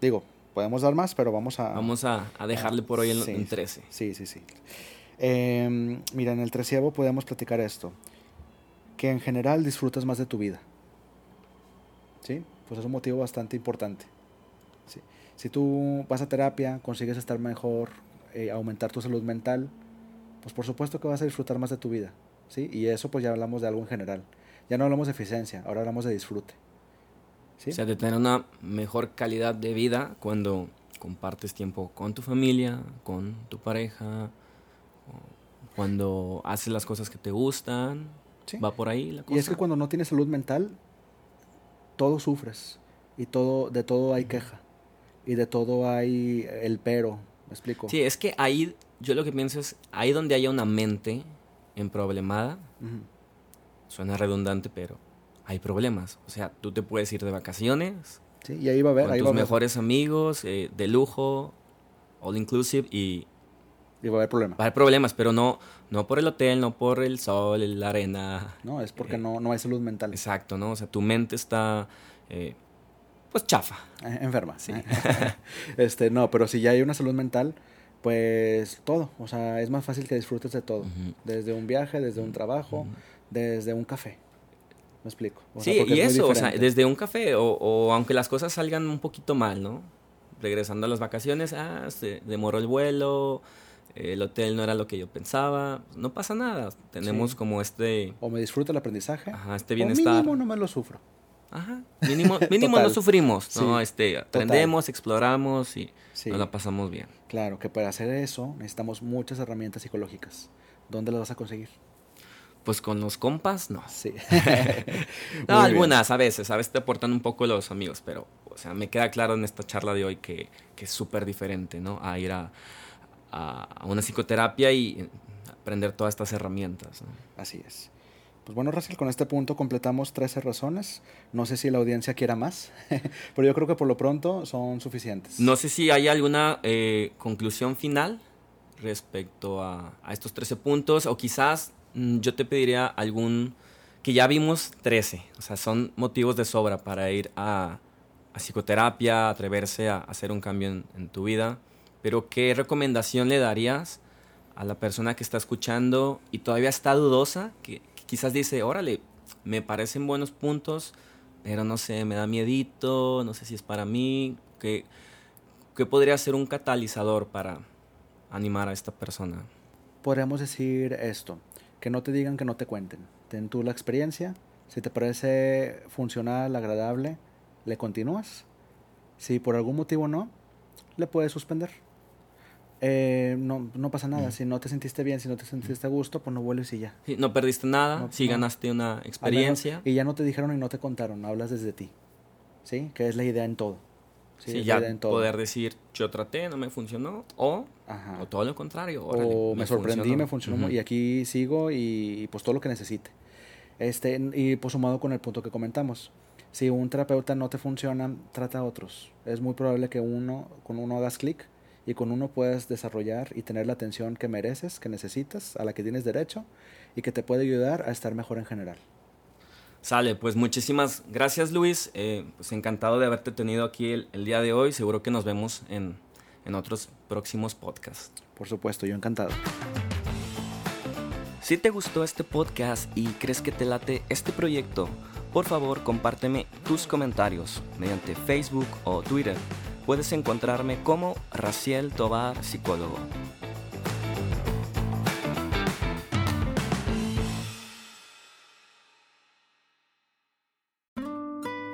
Digo, podemos dar más, pero vamos a... Vamos a, dejarle por hoy en, 13. Sí, sí, sí. Em, mira, en el treceavo podemos platicar esto. Que en general disfrutas más de tu vida. ¿Sí? pues es un motivo bastante importante. Si tú vas a terapia, consigues estar mejor, eh, aumentar tu salud mental, pues por supuesto que vas a disfrutar más de tu vida. ¿sí? Y eso pues ya hablamos de algo en general. Ya no hablamos de eficiencia, ahora hablamos de disfrute. ¿Sí? O sea, de tener una mejor calidad de vida cuando compartes tiempo con tu familia, con tu pareja, cuando haces las cosas que te gustan. Va por ahí la cosa. Y es que cuando no tienes salud mental, todo sufres y todo de todo hay queja y de todo hay el pero, ¿me explico? Sí, es que ahí yo lo que pienso es ahí donde haya una mente en problemada. Suena redundante, pero hay problemas. O sea, tú te puedes ir de vacaciones. Sí, y ahí va a haber, con tus mejores amigos, eh, de lujo, all inclusive y y va a haber problemas. Va a haber problemas, pero no, no por el hotel, no por el sol, la arena. No, es porque eh, no, no hay salud mental. Exacto, ¿no? O sea, tu mente está, eh, pues, chafa. Eh, enferma. Sí. *laughs* este, no, pero si ya hay una salud mental, pues todo. O sea, es más fácil que disfrutes de todo. Desde un viaje, desde un trabajo, desde un café. Me explico. sí, y eso, o sea, desde un café, o, o aunque las cosas salgan un poquito mal, ¿no? Regresando a las vacaciones, ah, se demoró el vuelo, el hotel no era lo que yo pensaba, no pasa nada. Tenemos como este... O me disfruto el aprendizaje. Ajá, este bienestar. mínimo no me lo sufro. Ajá, mínimo, *laughs* mínimo no sufrimos, ¿no? Este, aprendemos, exploramos y nos la pasamos bien. Claro, que para hacer eso necesitamos muchas herramientas psicológicas. ¿Dónde las vas a conseguir? Pues con los compas, no. Sí. *laughs* *laughs* no, algunas, a veces, a veces te aportan un poco los amigos, pero, o sea, me queda claro en esta charla de hoy que, que es súper diferente, ¿no? A ir a, a, una psicoterapia y aprender todas estas herramientas. Así es. Pues bueno, Rachel, con este punto completamos 13 razones. No sé si la audiencia quiera más, *laughs* pero yo creo que por lo pronto son suficientes. No sé si hay alguna eh, conclusión final respecto a, a, estos 13 puntos o quizás yo te pediría algún que ya vimos 13, o sea, son motivos de sobra para ir a, psicoterapia, atreverse a, hacer un cambio en tu vida. Pero ¿qué recomendación le darías a la persona que está escuchando y todavía está dudosa? Que, quizás dice, órale, me parecen buenos puntos, pero no sé, me da miedito, no sé si es para mí. ¿Qué, qué podría ser un catalizador para animar a esta persona? Podríamos decir esto, que no te digan que no te cuenten. Ten tú la experiencia, si te parece funcional, agradable, le continúas. Si por algún motivo no, le puedes suspender. Eh, no, no pasa nada. Si no te sentiste bien, si no te sentiste a gusto, pues no vuelves y ya. no perdiste nada, si ganaste una experiencia. y ya no te dijeron y no te contaron, hablas desde ti. ¿Sí? Que es la idea en todo. Sí, Sí, ya poder decir, yo traté, no me funcionó, o, o todo lo contrario. o me sorprendí, me funcionó y aquí sigo y, y, pues todo lo que necesite. Este, y pues sumado con el punto que comentamos. Si un terapeuta no te funciona, trata a otros. Es muy probable que uno, con uno hagas clic y con uno puedas desarrollar y tener la atención que mereces, que necesitas, a la que tienes derecho y que te puede ayudar a estar mejor en general. Sale, pues muchísimas gracias Luis, Eh, pues encantado de haberte tenido aquí el, el día de hoy, seguro que nos vemos en, en otros próximos podcasts. Por supuesto, yo encantado. Si te gustó este podcast y crees que te late este proyecto, por favor compárteme tus comentarios mediante Facebook o Twitter. Puedes encontrarme como Raciel Tobar Psicólogo.